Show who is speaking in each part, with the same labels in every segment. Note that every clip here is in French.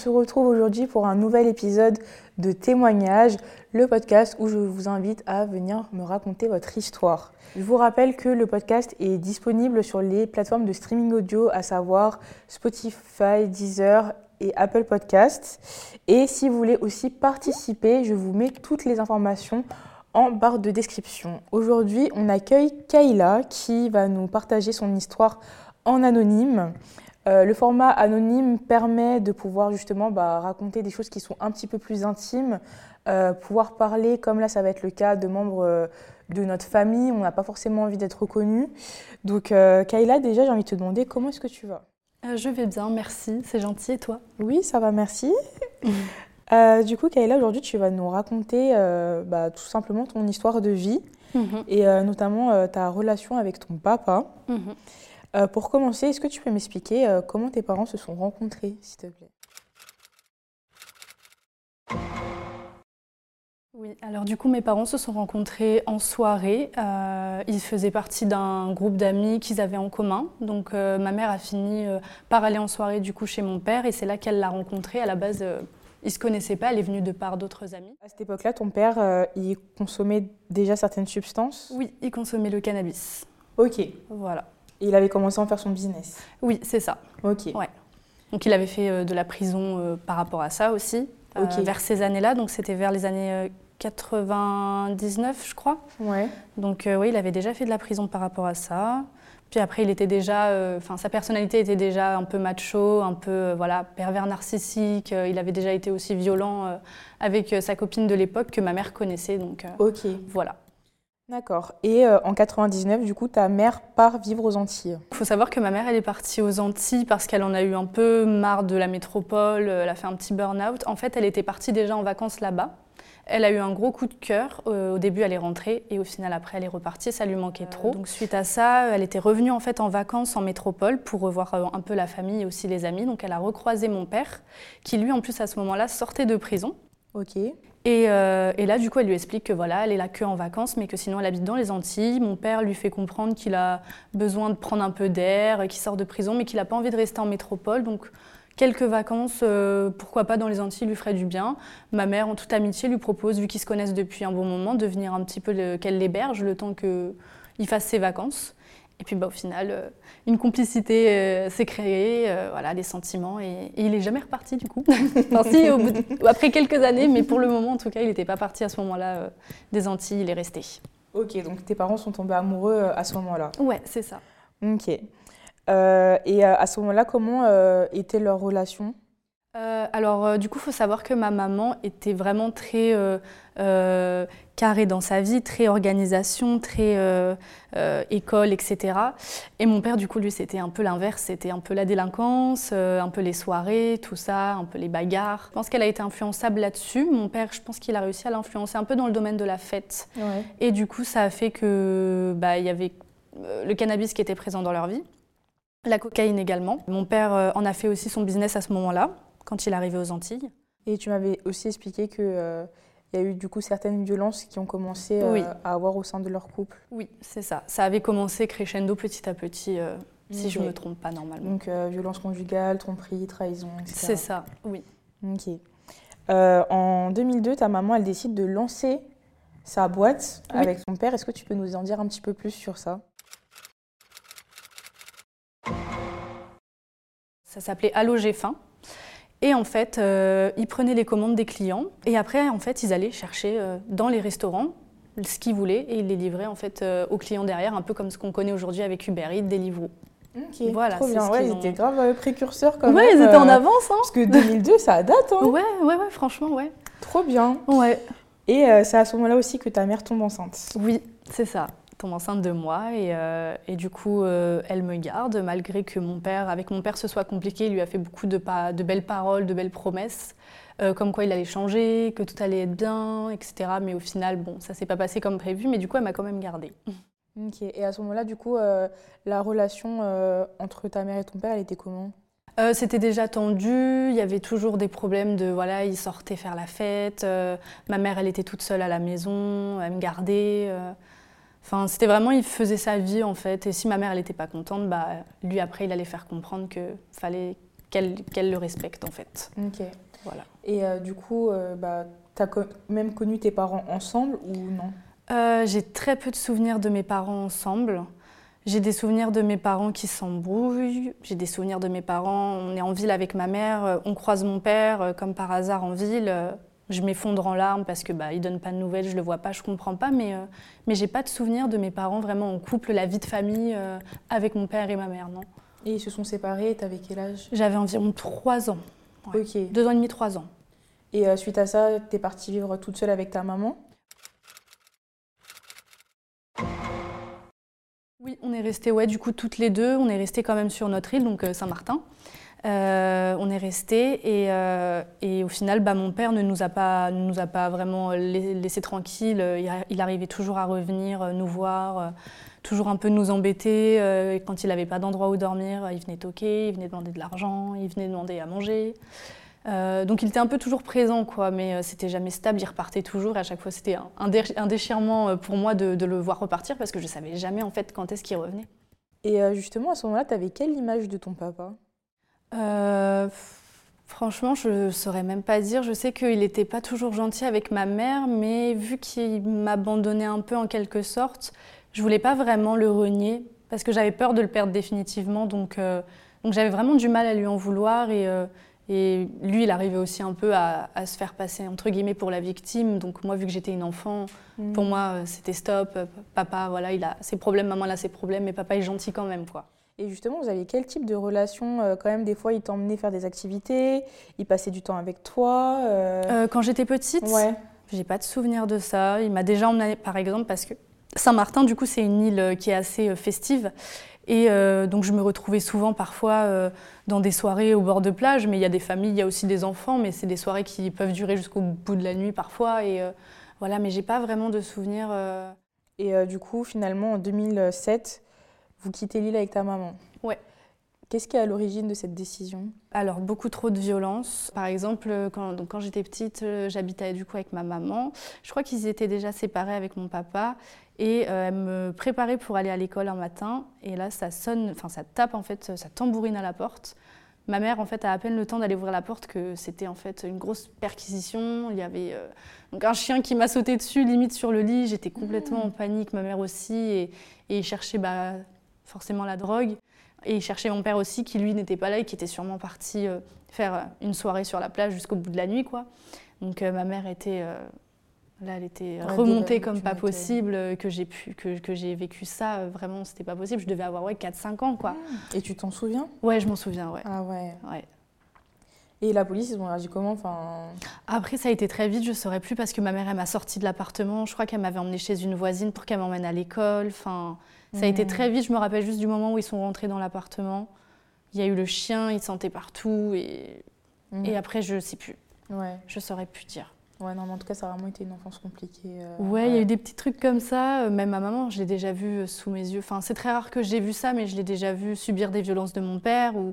Speaker 1: se retrouve aujourd'hui pour un nouvel épisode de témoignage, le podcast où je vous invite à venir me raconter votre histoire. Je vous rappelle que le podcast est disponible sur les plateformes de streaming audio, à savoir Spotify, Deezer et Apple Podcasts. Et si vous voulez aussi participer, je vous mets toutes les informations en barre de description. Aujourd'hui, on accueille Kayla qui va nous partager son histoire en anonyme. Euh, le format anonyme permet de pouvoir justement bah, raconter des choses qui sont un petit peu plus intimes, euh, pouvoir parler, comme là ça va être le cas de membres euh, de notre famille, on n'a pas forcément envie d'être reconnu. Donc Kayla, déjà j'ai envie de te demander comment est-ce que tu vas?
Speaker 2: Je vais bien, merci, c'est gentil et toi?
Speaker 1: Oui, ça va, merci. du coup Kayla, aujourd'hui tu vas nous raconter bah, tout simplement ton histoire de vie mhm. et notamment ta relation avec ton papa. Mhm. Euh, pour commencer, est-ce que tu peux m'expliquer euh, comment tes parents se sont rencontrés, s'il te plaît?
Speaker 2: Oui, alors du coup, mes parents se sont rencontrés en soirée. Euh, ils faisaient partie d'un groupe d'amis qu'ils avaient en commun. Donc ma mère a fini par aller en soirée du coup chez mon père et c'est là qu'elle l'a rencontré. À la base, ils ne se connaissaient pas, elle est venue de part d'autres amis.
Speaker 1: À cette époque-là, ton père, il consommait déjà certaines substances?
Speaker 2: Oui, il consommait le cannabis.
Speaker 1: Ok.
Speaker 2: Voilà.
Speaker 1: Et il avait commencé à en faire son business.
Speaker 2: Oui, c'est ça.
Speaker 1: Ok.
Speaker 2: Ouais. Donc il avait fait euh, de la prison euh, par rapport à ça aussi, euh, vers ces années-là. Donc c'était vers les années 99, je crois.
Speaker 1: Ouais.
Speaker 2: Donc oui, il avait déjà fait de la prison par rapport à ça. Puis après, il était déjà, enfin, sa personnalité était déjà un peu macho, un peu voilà pervers narcissique. il avait déjà été aussi violent avec sa copine de l'époque que ma mère connaissait. Donc
Speaker 1: ok.
Speaker 2: Voilà.
Speaker 1: D'accord. Et euh, en 99, du coup, ta mère part vivre aux Antilles.
Speaker 2: Il faut savoir que ma mère, elle est partie aux Antilles parce qu'elle en a eu un peu marre de la métropole, euh, elle a fait un petit burn-out. En fait, elle était partie déjà en vacances là-bas. Elle a eu un gros coup de cœur. Euh, au début, elle est rentrée et au final, après, elle est repartie. Ça lui manquait trop. Donc, suite à ça, elle était revenue en fait en vacances en métropole pour revoir un peu la famille et aussi les amis. Donc, elle a recroisé mon père, qui lui, en plus, à ce moment-là, sortait de prison.
Speaker 1: Ok.
Speaker 2: Euh, et, là, du coup, elle lui explique que voilà, elle est là que en vacances, mais que sinon elle habite dans les Antilles. Mon père lui fait comprendre qu'il a besoin de prendre un peu d'air, qu'il sort de prison, mais qu'il n'a pas envie de rester en métropole. Donc, quelques vacances, euh, pourquoi pas dans les Antilles, lui ferait du bien. Ma mère, en toute amitié, lui propose, vu qu'ils se connaissent depuis un bon moment, de venir un petit peu qu'elle l'héberge le temps qu'il fasse ses vacances. Et puis bah, au final, euh, une complicité euh, s'est créée, euh, voilà, les sentiments, et, il n'est jamais reparti du coup. enfin, si, après quelques années, mais pour le moment en tout cas, il n'était pas parti à ce moment-là des Antilles, il est resté.
Speaker 1: Ok, donc tes parents sont tombés amoureux à ce moment-là
Speaker 2: Ouais, c'est ça.
Speaker 1: Ok. et à ce moment-là, comment était leur relation?
Speaker 2: Euh, alors, euh, du coup, il faut savoir que ma maman était vraiment très euh, carrée dans sa vie, très organisation, très école, etc. Et mon père, du coup, lui, c'était un peu l'inverse. C'était un peu la délinquance, un peu les soirées, tout ça, un peu les bagarres. Je pense qu'elle a été influençable là-dessus. Mon père, je pense qu'il a réussi à l'influencer un peu dans le domaine de la fête. Et du coup, ça a fait que bah, il y avait le cannabis qui était présent dans leur vie. La cocaïne également. Mon père en a fait aussi son business à ce moment-là quand il arrivait aux Antilles.
Speaker 1: Et tu m'avais aussi expliqué qu'il euh, y a eu du coup certaines violences qui ont commencé euh, à avoir au sein de leur couple.
Speaker 2: Oui, c'est ça. Ça avait commencé crescendo petit à petit, euh, si je ne me trompe pas normalement.
Speaker 1: Donc violence conjugale, tromperie, trahison, etc.
Speaker 2: C'est ça, oui.
Speaker 1: Ok. en 2002, ta maman, elle décide de lancer sa boîte avec son père. Est-ce que tu peux nous en dire un petit peu plus sur ça?
Speaker 2: Ça s'appelait Allo Fin. Et en fait, euh, ils prenaient les commandes des clients et après, en fait, ils allaient chercher euh, dans les restaurants ce qu'ils voulaient et ils les livraient en fait euh, aux clients derrière, un peu comme ce qu'on connaît aujourd'hui avec Uber Eats, Deliveroo.
Speaker 1: Ok, voilà, trop bien. Ouais, ils étaient grave précurseurs quand
Speaker 2: ouais,
Speaker 1: même.
Speaker 2: ils étaient en avance. Hein.
Speaker 1: Parce que 2002, ça date. Hein.
Speaker 2: Ouais, ouais, ouais, franchement, ouais.
Speaker 1: Trop bien.
Speaker 2: Ouais.
Speaker 1: Et c'est à ce moment-là aussi que ta mère tombe enceinte.
Speaker 2: Oui, c'est ça tombe enceinte de moi et, euh, et du coup euh, elle me garde malgré que mon père, avec mon père ce soit compliqué, il lui a fait beaucoup de, de belles paroles, de belles promesses, euh, comme quoi il allait changer, que tout allait être bien, etc. Mais au final, bon, ça s'est pas passé comme prévu, mais du coup elle m'a quand même gardée.
Speaker 1: Ok, et à ce moment-là, du coup, la relation entre ta mère et ton père, elle était comment?
Speaker 2: C'était déjà tendu, il y avait toujours des problèmes de voilà, il sortait faire la fête, ma mère elle était toute seule à la maison, elle me gardait. Enfin, c'était vraiment, il faisait sa vie en fait. Et si ma mère, elle n'était pas contente, bah, lui après, il allait faire comprendre que fallait qu'elle le respecte en fait.
Speaker 1: Ok.
Speaker 2: Voilà.
Speaker 1: Et du coup, bah, tu as même connu tes parents ensemble ou non?
Speaker 2: J'ai très peu de souvenirs de mes parents ensemble. J'ai des souvenirs de mes parents qui s'embrouillent, j'ai des souvenirs de mes parents, on est en ville avec ma mère, on croise mon père comme par hasard en ville, je m'effondre en larmes parce que bah, il donne pas de nouvelles, je le vois pas, je comprends pas, mais euh, mais j'ai pas de souvenir de mes parents vraiment en couple, la vie de famille euh, avec mon père et ma mère, non.
Speaker 1: Et ils se sont séparés, t'avais quel âge?
Speaker 2: J'avais environ trois ans.
Speaker 1: Ok.
Speaker 2: Deux ans et demi, trois ans.
Speaker 1: Et euh, suite à ça, t'es partie vivre toute seule avec ta maman?
Speaker 2: Oui, on est resté ouais, du coup toutes les deux, on est resté quand même sur notre île, donc Saint-Martin. Euh, on est resté euh, et, au final, bah, mon père ne nous a pas, nous a pas vraiment laissé tranquilles. Il, arrivait toujours à revenir euh, nous voir, toujours un peu nous embêter. quand il n'avait pas d'endroit où dormir, il venait toquer, il venait demander de l'argent, il venait demander à manger. donc il était un peu toujours présent, quoi, mais c'était jamais stable, il repartait toujours. Et à chaque fois, c'était un, déchirement pour moi de, de, le voir repartir parce que je savais jamais en fait quand est-ce qu'il revenait.
Speaker 1: Et justement, à ce moment-là, tu avais quelle image de ton papa?
Speaker 2: Euh, franchement, je ne saurais même pas dire. Je sais qu'il n'était pas toujours gentil avec ma mère, mais vu qu'il m'abandonnait un peu en quelque sorte, je voulais pas vraiment le renier parce que j'avais peur de le perdre définitivement. Donc, euh, donc j'avais vraiment du mal à lui en vouloir et, euh, et lui, il arrivait aussi un peu à, se faire passer entre guillemets pour la victime. Donc moi, vu que j'étais une enfant, pour mm. moi, c'était stop. Papa, voilà, il a ses problèmes, maman, elle a ses problèmes, mais papa est gentil quand même, quoi.
Speaker 1: Et justement, vous avez quel type de relation euh, Quand même, des fois, il t'emmenait faire des activités, il passait du temps avec toi
Speaker 2: euh? Euh, Quand j'étais petite,
Speaker 1: ouais.
Speaker 2: j'ai pas de souvenir de ça. Il m'a déjà emmené, par exemple, parce que Saint-Martin, du coup, c'est une île qui est assez festive. Et donc, je me retrouvais souvent, parfois, dans des soirées au bord de plage. Mais il y a des familles, il y a aussi des enfants, mais c'est des soirées qui peuvent durer jusqu'au bout de la nuit, parfois. Et voilà, mais j'ai pas vraiment de souvenirs.
Speaker 1: Et du coup, finalement, en 2007, vous quittez l'île avec ta maman
Speaker 2: Ouais.
Speaker 1: Qu'est-ce qui est à l'origine de cette décision?
Speaker 2: Alors, beaucoup trop de violence. Par exemple, quand, quand j'étais petite, euh, j'habitais du coup avec ma maman. Je crois qu'ils étaient déjà séparés avec mon papa. Et euh, elle me préparait pour aller à l'école un matin. Et là, ça sonne, enfin, ça tape en fait, ça tambourine à la porte. Ma mère, en fait, a à peine le temps d'aller ouvrir la porte que c'était en fait une grosse perquisition. Il y avait euh, donc un chien qui m'a sauté dessus, limite sur le lit. J'étais complètement mmh. en panique, ma mère aussi. Et, et cherchait bah, forcément la drogue. Et il cherchait mon père aussi, qui lui n'était pas là et qui était sûrement parti euh, faire euh, une soirée sur la plage jusqu'au bout de la nuit. quoi. Donc euh, ma mère était. là, elle était remontée comme pas possible, que j'ai pu, que, que j'ai vécu ça, vraiment, c'était pas possible. Je devais avoir ouais, 4-5 ans, quoi.
Speaker 1: Ah. Et tu t'en souviens?
Speaker 2: Ouais, je m'en souviens, ouais.
Speaker 1: Ah ouais.
Speaker 2: ouais.
Speaker 1: Et la police, ils ont réagi comment? Enfin...
Speaker 2: Après, ça a été très vite, je ne saurais plus, parce que ma mère, elle m'a sorti de l'appartement. Je crois qu'elle m'avait emmenée chez une voisine pour qu'elle m'emmène à l'école. Enfin, ça a été très vite, je me rappelle juste du moment où ils sont rentrés dans l'appartement. Il y a eu le chien, il sentait partout. Et, mhm. et après, je ne sais plus.
Speaker 1: Ouais.
Speaker 2: Je ne saurais plus dire.
Speaker 1: Ouais, non, mais en tout cas, ça a vraiment été une enfance compliquée. Euh,
Speaker 2: ouais, il y a eu des petits trucs comme ça. Euh, même ma maman, je l'ai déjà vu euh, sous mes yeux. Enfin, c'est très rare que j'ai vu ça, mais je l'ai déjà vu subir des violences de mon père, où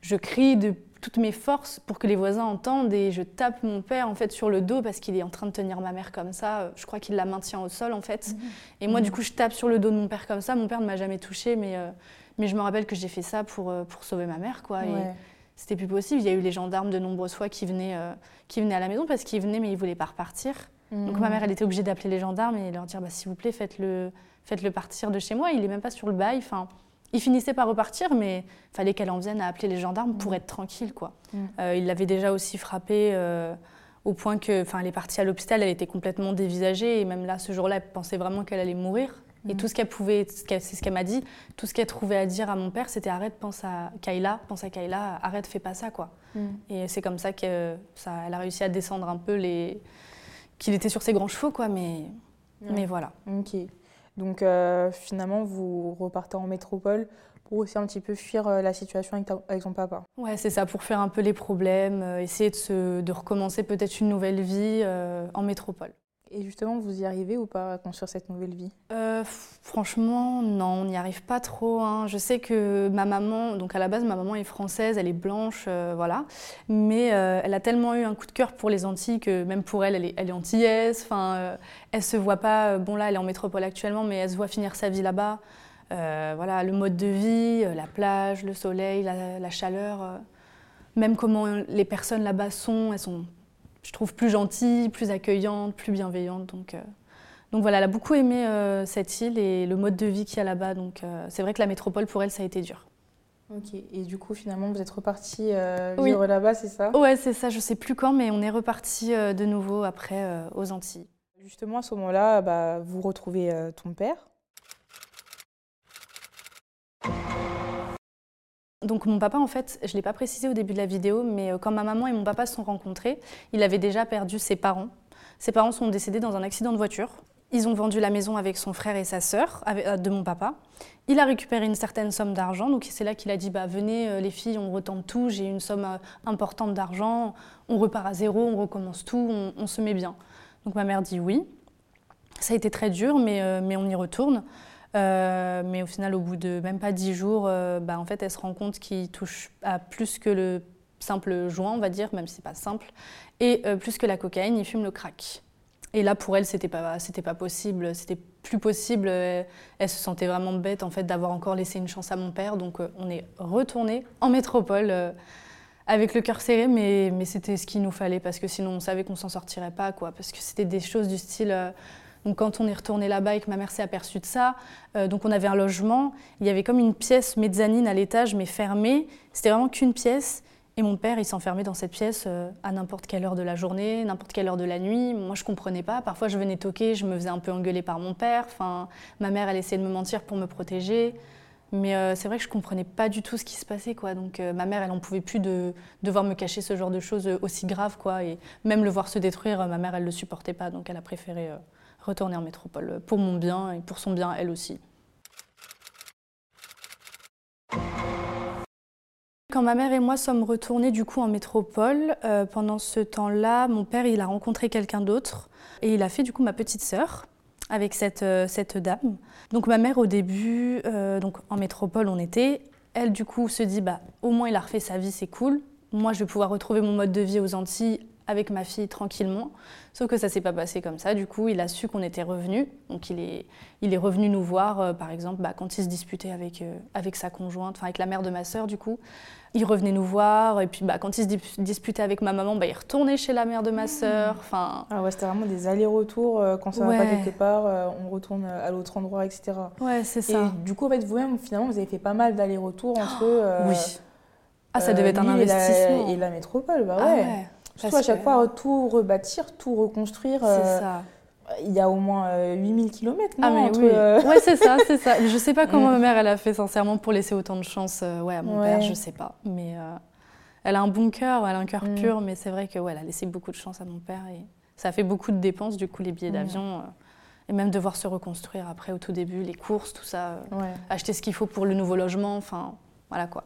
Speaker 2: je crie de toutes mes forces pour que les voisins entendent et je tape mon père en fait sur le dos parce qu'il est en train de tenir ma mère comme ça. Euh, je crois qu'il la maintient au sol en fait. Mhm. Et moi du mhm. coup je tape sur le dos de mon père comme ça. Mon père ne m'a jamais touché mais, euh, mais je me rappelle que j'ai fait ça pour, euh, pour sauver ma mère quoi. Et c'était plus possible. Il y a eu les gendarmes de nombreuses fois qui venaient, qui venaient à la maison parce qu'ils venaient mais ils voulaient pas repartir. Donc ma mhm. mère elle était obligée d'appeler les gendarmes et leur dire bah, s'il vous plaît faites-le faites -le partir de chez moi. Il est même pas sur le bail. Enfin, il finissait par repartir, mais fallait qu'elle en vienne à appeler les gendarmes pour mm. être tranquille. Quoi. Mm. Euh, il l'avait déjà aussi frappée euh, au point que, enfin, elle est partie à l'hôpital, elle était complètement dévisagée et même là, ce jour-là, elle pensait vraiment qu'elle allait mourir. Et mm. tout ce qu'elle pouvait, c'est ce qu'elle m'a dit, tout ce qu'elle trouvait à dire à mon père, c'était arrête, pense à Kayla, pense à Kayla, arrête, fais pas ça, quoi. Et c'est comme ça qu'elle a réussi à descendre un peu les, qu'il était sur ses grands chevaux, quoi. Mais, mais voilà.
Speaker 1: Ok. Donc euh, finalement, vous repartez en métropole pour aussi un petit peu fuir euh, la situation avec, avec ton papa.
Speaker 2: Ouais, c'est ça, pour faire un peu les problèmes, euh, essayer de, se, de recommencer peut-être une nouvelle vie en métropole.
Speaker 1: Et justement, vous y arrivez ou pas à construire cette nouvelle vie?
Speaker 2: Euh, Franchement, non, on n'y arrive pas trop. Hein. Je sais que ma maman, donc à la base, ma maman est française, elle est blanche, euh, voilà. Mais euh, elle a tellement eu un coup de cœur pour les Antilles que même pour elle, elle est, elle est antillaise. Enfin, elle se voit pas, bon là, elle est en métropole actuellement, mais elle se voit finir sa vie là-bas. voilà, le mode de vie, la plage, le soleil, la, la chaleur même comment les personnes là-bas sont, elles sont, je trouve, plus gentilles, plus accueillantes, plus bienveillantes. Donc, donc voilà, elle a beaucoup aimé cette île et le mode de vie qu'il y a là-bas. Donc c'est vrai que la métropole, pour elle, ça a été dur.
Speaker 1: Ok, et du coup, finalement, vous êtes reparti vivre là-bas, c'est ça?
Speaker 2: Ouais, c'est ça, je sais plus quand, mais on est reparti de nouveau après aux Antilles.
Speaker 1: Justement, à ce moment-là, bah, vous retrouvez ton père.
Speaker 2: Donc mon papa, en fait, je ne l'ai pas précisé au début de la vidéo, mais euh, quand ma maman et mon papa se sont rencontrés, il avait déjà perdu ses parents. Ses parents sont décédés dans un accident de voiture. Ils ont vendu la maison avec son frère et sa sœur euh, de mon papa. Il a récupéré une certaine somme d'argent, donc c'est là qu'il a dit bah, venez euh, les filles, on retente tout, j'ai une somme importante d'argent, on repart à zéro, on recommence tout, on, se met bien. Donc ma mère dit oui. Ça a été très dur, mais, mais on y retourne. Euh, mais au final, au bout de même pas dix jours, euh, bah, en fait, elle se rend compte qu'il touche à plus que le simple joint, on va dire, même si c'est pas simple, et euh, plus que la cocaïne, il fume le crack. Et là, pour elle, c'était pas, c'était pas possible, c'était plus possible. Elle se sentait vraiment bête en fait d'avoir encore laissé une chance à mon père. Donc, on est retourné en métropole avec le cœur serré, mais, c'était ce qu'il nous fallait parce que sinon, on savait qu'on s'en sortirait pas, quoi. Parce que c'était des choses du style donc quand on est retourné là-bas et que ma mère s'est aperçue de ça, euh, donc on avait un logement, il y avait comme une pièce mezzanine à l'étage mais fermée. C'était vraiment qu'une pièce. Et mon père, il s'enfermait dans cette pièce euh, à n'importe quelle heure de la journée, n'importe quelle heure de la nuit. Moi, je comprenais pas. Parfois, je venais toquer, je me faisais un peu engueuler par mon père. Enfin, ma mère, elle essayait de me mentir pour me protéger. Mais euh, c'est vrai que je comprenais pas du tout ce qui se passait, quoi. Donc ma mère, elle en pouvait plus de devoir me cacher ce genre de choses aussi graves, quoi. Et même le voir se détruire, ma mère, elle le supportait pas. Donc elle a préféré retourner en métropole pour mon bien et pour son bien elle aussi. Quand ma mère et moi sommes retournés du coup en métropole, euh, pendant ce temps-là, mon père il a rencontré quelqu'un d'autre et il a fait du coup ma petite sœur avec cette, euh, cette dame. Donc ma mère au début, euh, donc en métropole on était, elle du coup se dit bah au moins il a refait sa vie, c'est cool. Moi je vais pouvoir retrouver mon mode de vie aux Antilles avec ma fille tranquillement. Sauf que ça s'est pas passé comme ça. Du coup, il a su qu'on était revenus. Donc, il est, il est revenu nous voir, euh, par exemple, bah, quand il se disputait avec, euh, avec sa conjointe, enfin avec la mère de ma sœur, du coup. Il revenait nous voir. Et puis, bah, quand il se disputait avec ma maman, bah, il retournait chez la mère de ma sœur. Enfin.
Speaker 1: Ah ouais, c'était vraiment des allers-retours. Euh, quand ça va pas quelque part, on retourne à l'autre endroit, etc.
Speaker 2: Ouais, c'est ça.
Speaker 1: Et du coup, en fait, vous-même, finalement, vous avez fait pas mal d'allers-retours entre.
Speaker 2: oui. Ah, ça devait être un investissement.
Speaker 1: Et la, métropole, bah ah ouais. Surtout à chaque fois, tout rebâtir, tout reconstruire. C'est euh, ça. Il y a au moins 8000 euh, km, non
Speaker 2: Ah mais oui. Euh, ouais, c'est ça, c'est ça. Je sais pas comment mm. ma mère elle a fait sincèrement pour laisser autant de chance ouais, à mon père, je sais pas. Mais elle a un bon cœur, elle a un cœur mm. pur, mais c'est vrai que ouais, elle a laissé beaucoup de chance à mon père et ça a fait beaucoup de dépenses du coup les billets mm. d'avion et même devoir se reconstruire après au tout début, les courses, tout ça, acheter ce qu'il faut pour le nouveau logement, enfin voilà quoi.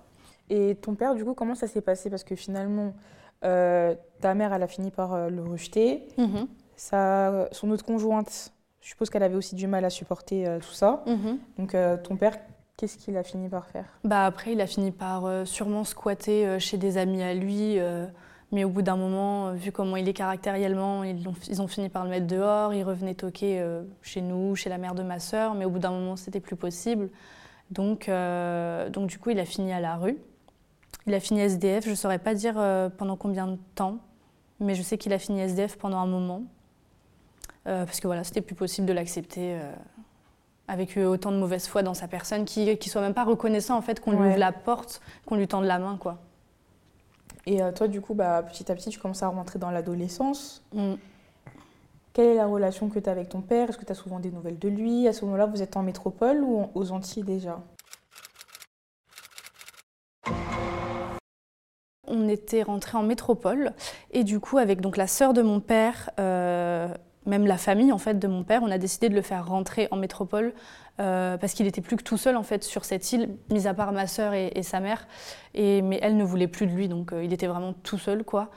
Speaker 1: Et ton père du coup comment ça s'est passé? Parce que finalement euh, ta mère, elle a fini par euh, le rejeter. Mhm. son autre conjointe, je suppose qu'elle avait aussi du mal à supporter euh, tout ça. Mhm. Donc ton père, qu'est-ce qu'il a fini par faire?
Speaker 2: Bah après, il a fini par sûrement squatter chez des amis à lui. mais au bout d'un moment, vu comment il est caractériellement, ils ont, ils ont, fini par le mettre dehors. Il revenait toquer chez nous, chez la mère de ma sœur. Mais au bout d'un moment, c'était plus possible. Donc, donc du coup, il a fini à la rue. Il a fini SDF, je ne saurais pas dire euh, pendant combien de temps, mais je sais qu'il a fini SDF pendant un moment. Euh, parce que voilà, c'était plus possible de l'accepter euh, avec autant de mauvaise foi dans sa personne, qui ne soit même pas reconnaissant en fait qu'on lui ouvre la porte, qu'on lui tende la main. quoi.
Speaker 1: Et toi, du coup, bah, petit à petit, tu commences à rentrer dans l'adolescence. Mm. Quelle est la relation que tu as avec ton père? Est-ce que tu as souvent des nouvelles de lui? À ce moment-là, vous êtes en métropole ou aux Antilles déjà?
Speaker 2: On était rentré en métropole et du coup avec donc la sœur de mon père, euh, même la famille en fait de mon père, on a décidé de le faire rentrer en métropole euh, parce qu'il était plus que tout seul en fait sur cette île, mis à part ma sœur et, sa mère. Et, mais elle ne voulait plus de lui, donc euh, il était vraiment tout seul quoi.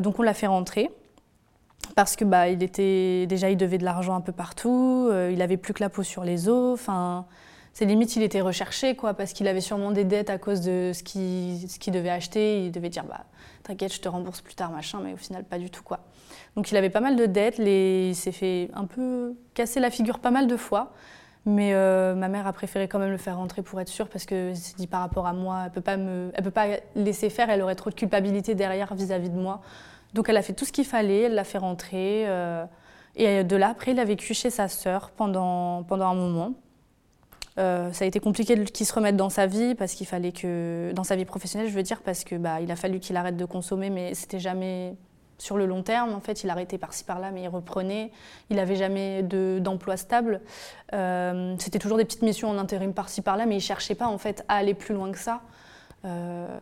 Speaker 2: donc on l'a fait rentrer parce que bah il était déjà il devait de l'argent un peu partout, il avait plus que la peau sur les os, enfin c'est limite il était recherché quoi parce qu'il avait sûrement des dettes à cause de ce qu'il devait acheter il devait dire bah t'inquiète je te rembourse plus tard machin mais au final pas du tout quoi donc il avait pas mal de dettes il s'est fait un peu casser la figure pas mal de fois Mais euh, ma mère a préféré quand même le faire rentrer pour être sûre parce que s'est dit par rapport à moi, elle peut pas me, elle peut pas laisser faire, elle aurait trop de culpabilité derrière vis-à-vis de moi. Donc elle a fait tout ce qu'il fallait, elle l'a fait rentrer. Euh, et de là, après, il a vécu chez sa sœur pendant, pendant un moment. Euh, ça a été compliqué qu'il se remette dans sa vie parce qu'il fallait que dans sa vie professionnelle, je veux dire, parce que bah, il a fallu qu'il arrête de consommer, mais c'était jamais sur le long terme. En fait, il arrêtait par-ci par-là, mais il reprenait. Il n'avait jamais d'emploi stable. Euh, c'était toujours des petites missions en intérim par-ci par-là, mais il cherchait pas en fait à aller plus loin que ça.
Speaker 1: Euh,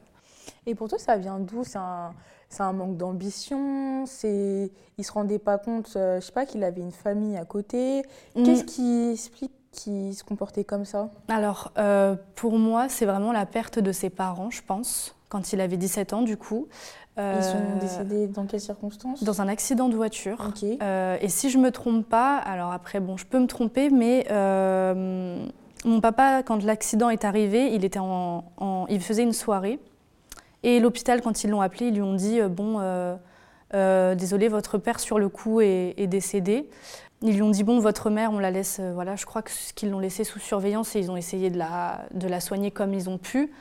Speaker 1: Et pour toi, ça vient d'où? C'est un, un, manque d'ambition? C'est il se rendait pas compte, je sais pas, qu'il avait une famille à côté? Mm. Qu'est-ce qui explique qui se comportait comme ça
Speaker 2: Alors, euh, pour moi, c'est vraiment la perte de ses parents, je pense, quand il avait 17 ans, du coup.
Speaker 1: Euh, Ils sont décédés dans quelles circonstances
Speaker 2: Dans un accident de voiture. Euh, et si je me trompe pas, alors après, bon, je peux me tromper, mais mon papa, quand l'accident est arrivé, il, était en, il faisait une soirée. Et l'hôpital, quand ils l'ont appelé, ils lui ont dit Bon, désolé, votre père sur le coup est, est décédé. Ils lui ont dit bon, votre mère, on la laisse. Euh, voilà, je crois qu'ils l'ont laissée sous surveillance et ils ont essayé de la, de la soigner comme ils ont pu.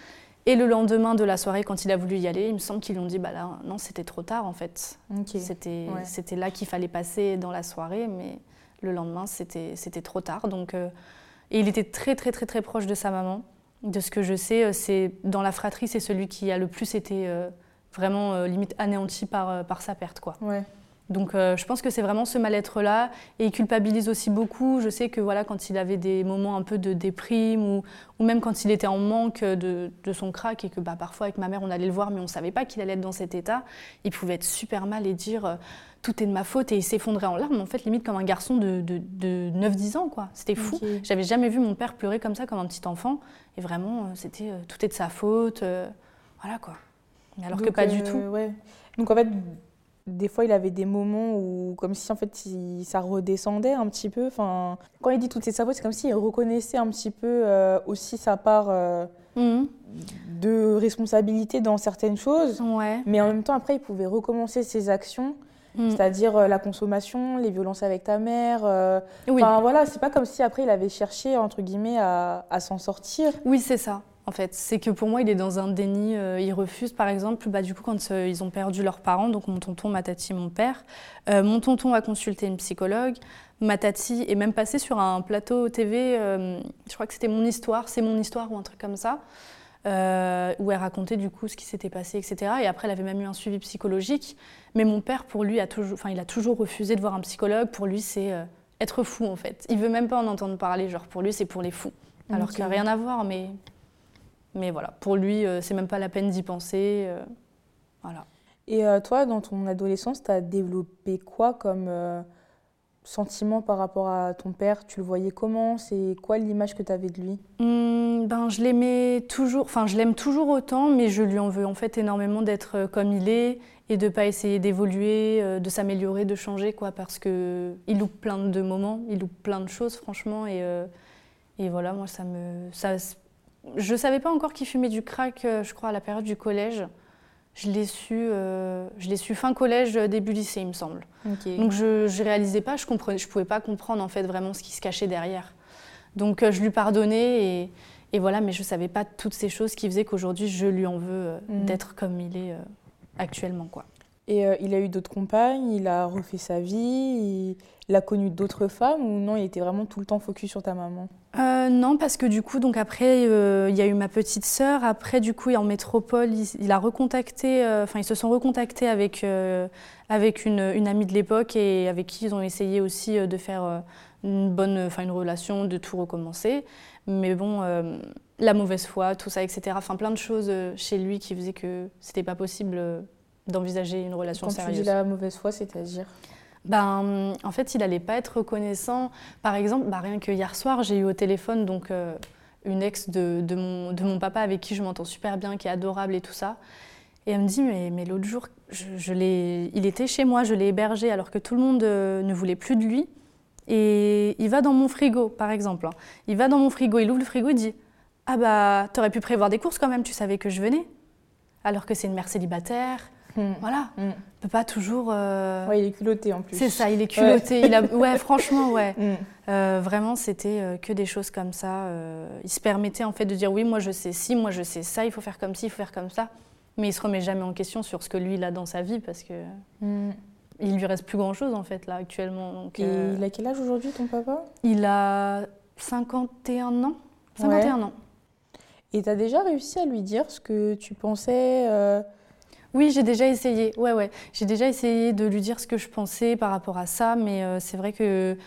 Speaker 2: Et le lendemain de la soirée, quand il a voulu y aller, il me semble qu'ils lui ont dit bah là, non, c'était trop tard en fait. C'était c'était là qu'il fallait passer dans la soirée, mais le lendemain, c'était c'était trop tard. Donc, euh, et il était très très très très proche de sa maman. De ce que je sais, euh, c'est dans la fratrie, c'est celui qui a le plus été vraiment limite anéanti par, par sa perte, quoi.
Speaker 1: Ouais.
Speaker 2: Donc euh, je pense que c'est vraiment ce mal-être-là. Et il culpabilise aussi beaucoup. Je sais que voilà, quand il avait des moments un peu de déprime ou, ou même quand il était en manque de, de son crack et que bah, parfois avec ma mère on allait le voir mais on ne savait pas qu'il allait être dans cet état, il pouvait être super mal et dire euh, tout est de ma faute et il s'effondrait en larmes en fait limite comme un garçon de, de, de 9-10 ans quoi. C'était fou. J'avais jamais vu mon père pleurer comme ça comme un petit enfant et vraiment euh, c'était tout est de sa faute. voilà quoi. Alors que pas du tout.
Speaker 1: Ouais. Donc en fait des fois, il avait des moments où, comme si en fait, ça redescendait un petit peu. Enfin, quand il dit toutes ses fautes, c'est comme s'il reconnaissait un petit peu euh, aussi sa part euh, mhm. de responsabilité dans certaines choses. Mais en même temps, après, il pouvait recommencer ses actions. Mhm. C'est-à-dire euh, la consommation, les violences avec ta mère. Enfin voilà, c'est pas comme si après il avait cherché entre guillemets à, à s'en sortir.
Speaker 2: Oui, c'est ça en fait. C'est que pour moi, il est dans un déni. Euh, il refuse, par exemple, bah, du coup, quand euh, ils ont perdu leurs parents, donc mon tonton, ma tati, mon père, euh, mon tonton a consulté une psychologue. Ma tati est même passée sur un plateau TV, je crois que c'était Mon Histoire, c'est mon histoire ou un truc comme ça, où elle racontait du coup ce qui s'était passé, etc. Et après, elle avait même eu un suivi psychologique. Mais mon père, pour lui, a toujours, il a toujours refusé de voir un psychologue. Pour lui, c'est être fou, en fait. Il veut même pas en entendre parler. Genre, pour lui, c'est pour les fous. Alors qu'il n'y a rien à voir, mais mais voilà, pour lui, euh, c'est même pas la peine d'y penser. Euh, voilà.
Speaker 1: Et euh, toi, dans ton adolescence, tu as développé quoi comme sentiment par rapport à ton père? Tu le voyais comment? C'est quoi l'image que tu avais de lui?
Speaker 2: Mmh, ben, Je l'aimais toujours, enfin je l'aime toujours autant, mais je lui en veux en fait énormément d'être comme il est et de pas essayer d'évoluer, de s'améliorer, de changer, quoi, parce qu'il loupe plein de moments, il loupe plein de choses, franchement, et, et voilà, moi ça me... Ça, je ne savais pas encore qu'il fumait du crack, euh, je crois, à la période du collège. Je l'ai su, euh, su fin collège, début lycée, il me semble. Donc je ne réalisais pas, je ne je pouvais pas comprendre en fait vraiment ce qui se cachait derrière. Donc euh, je lui pardonnais et, et, voilà, mais je ne savais pas toutes ces choses qui faisaient qu'aujourd'hui je lui en veux mhm. d'être comme il est actuellement. quoi.
Speaker 1: Et il a eu d'autres compagnes, il a refait sa vie, il a connu d'autres femmes ou non, il était vraiment tout le temps focus sur ta maman?
Speaker 2: Euh, Non, parce que du coup, donc après, euh, il y a eu ma petite sœur. Après, du coup, en métropole, il, a recontacté, euh, enfin, ils se sont recontactés avec, avec une, une, amie de l'époque et avec qui ils ont essayé aussi de faire une bonne, enfin, une relation, de tout recommencer. Mais bon, la mauvaise foi, tout ça, etc. Enfin, plein de choses chez lui qui faisaient que c'était pas possible d'envisager une relation
Speaker 1: Quand
Speaker 2: sérieuse.
Speaker 1: Tu dis la mauvaise foi, c'est-à-dire
Speaker 2: ben, en fait, il n'allait pas être reconnaissant. Par exemple, bah, rien que hier soir, j'ai eu au téléphone donc, euh, une ex de, de, mon, de, mon, papa avec qui je m'entends super bien, qui est adorable et tout ça. Et elle me dit, mais, mais l'autre jour, je, je il était chez moi, je l'ai hébergé alors que tout le monde euh, ne voulait plus de lui. Et il va dans mon frigo, par exemple. Hein. Il va dans mon frigo, il ouvre le frigo, il dit, ah bah, t'aurais pu prévoir des courses quand même, tu savais que je venais. Alors que c'est une mère célibataire, Hmm. Voilà. Mm. peut pas toujours. Euh,
Speaker 1: ouais, il est culotté en plus.
Speaker 2: C'est ça, il est culotté. Ouais, il a... ouais franchement, ouais. Hmm. Euh, vraiment, c'était euh, que des choses comme ça. il se permettait en fait de dire oui, moi je sais ci, moi je sais ça, il faut faire comme ci, il faut faire comme ça. Mais il se remet jamais en question sur ce que lui il a dans sa vie parce que. Mm. Il lui reste plus grand chose en fait là actuellement. Donc,
Speaker 1: Et il a quel âge aujourd'hui ton papa?
Speaker 2: Il a 51 ans. 51 ans.
Speaker 1: Et tu as déjà réussi à lui dire ce que tu pensais
Speaker 2: oui, j'ai déjà essayé. Ouais, ouais. J'ai déjà essayé de lui dire ce que je pensais par rapport à ça, mais euh, c'est vrai que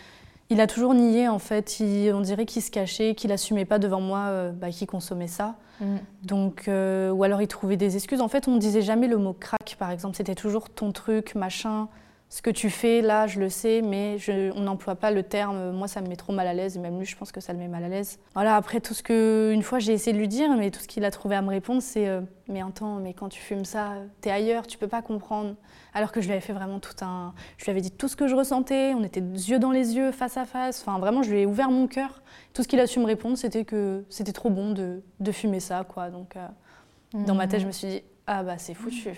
Speaker 2: il a toujours nié en fait. on dirait qu'il se cachait, qu'il assumait pas devant moi euh, bah, qu'il consommait ça. Mm. Donc, euh, ou alors il trouvait des excuses. En fait, on ne disait jamais le mot crack, par exemple. C'était toujours ton truc, machin ce que tu fais là, je le sais, mais on n'emploie pas le terme. Moi, ça me met trop mal à l'aise, et même lui, je pense que ça le met mal à l'aise. Voilà, après tout ce que, une fois, j'ai essayé de lui dire, mais tout ce qu'il a trouvé à me répondre, c'est euh, Mais attends, mais quand tu fumes ça, t'es ailleurs, tu peux pas comprendre. Alors que je lui avais fait vraiment tout un. Je lui avais dit tout ce que je ressentais, on était yeux dans les yeux, face à face. Enfin, vraiment, je lui ai ouvert mon cœur. Tout ce qu'il a su me répondre, c'était que c'était trop bon de, de, fumer ça, quoi. Donc, euh, dans ma tête, je me suis dit Ah, bah, c'est foutu.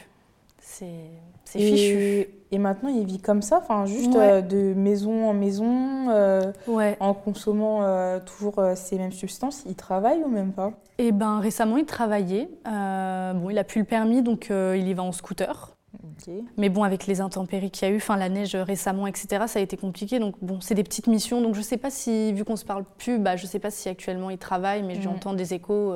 Speaker 2: C'est fichu.
Speaker 1: Et maintenant, il vit comme ça, enfin, juste euh, de maison en maison, euh, en consommant euh, toujours ces mêmes substances. Il travaille ou même pas?
Speaker 2: Eh ben, récemment, il travaillait. bon, il a plus le permis, donc il y va en scooter. Mais bon, avec les intempéries qu'il y a eu, enfin la neige récemment, etc., ça a été compliqué. Donc bon, c'est des petites missions. Donc je sais pas si, vu qu'on se parle plus, bah, je sais pas si actuellement il travaille, mais j'entends des échos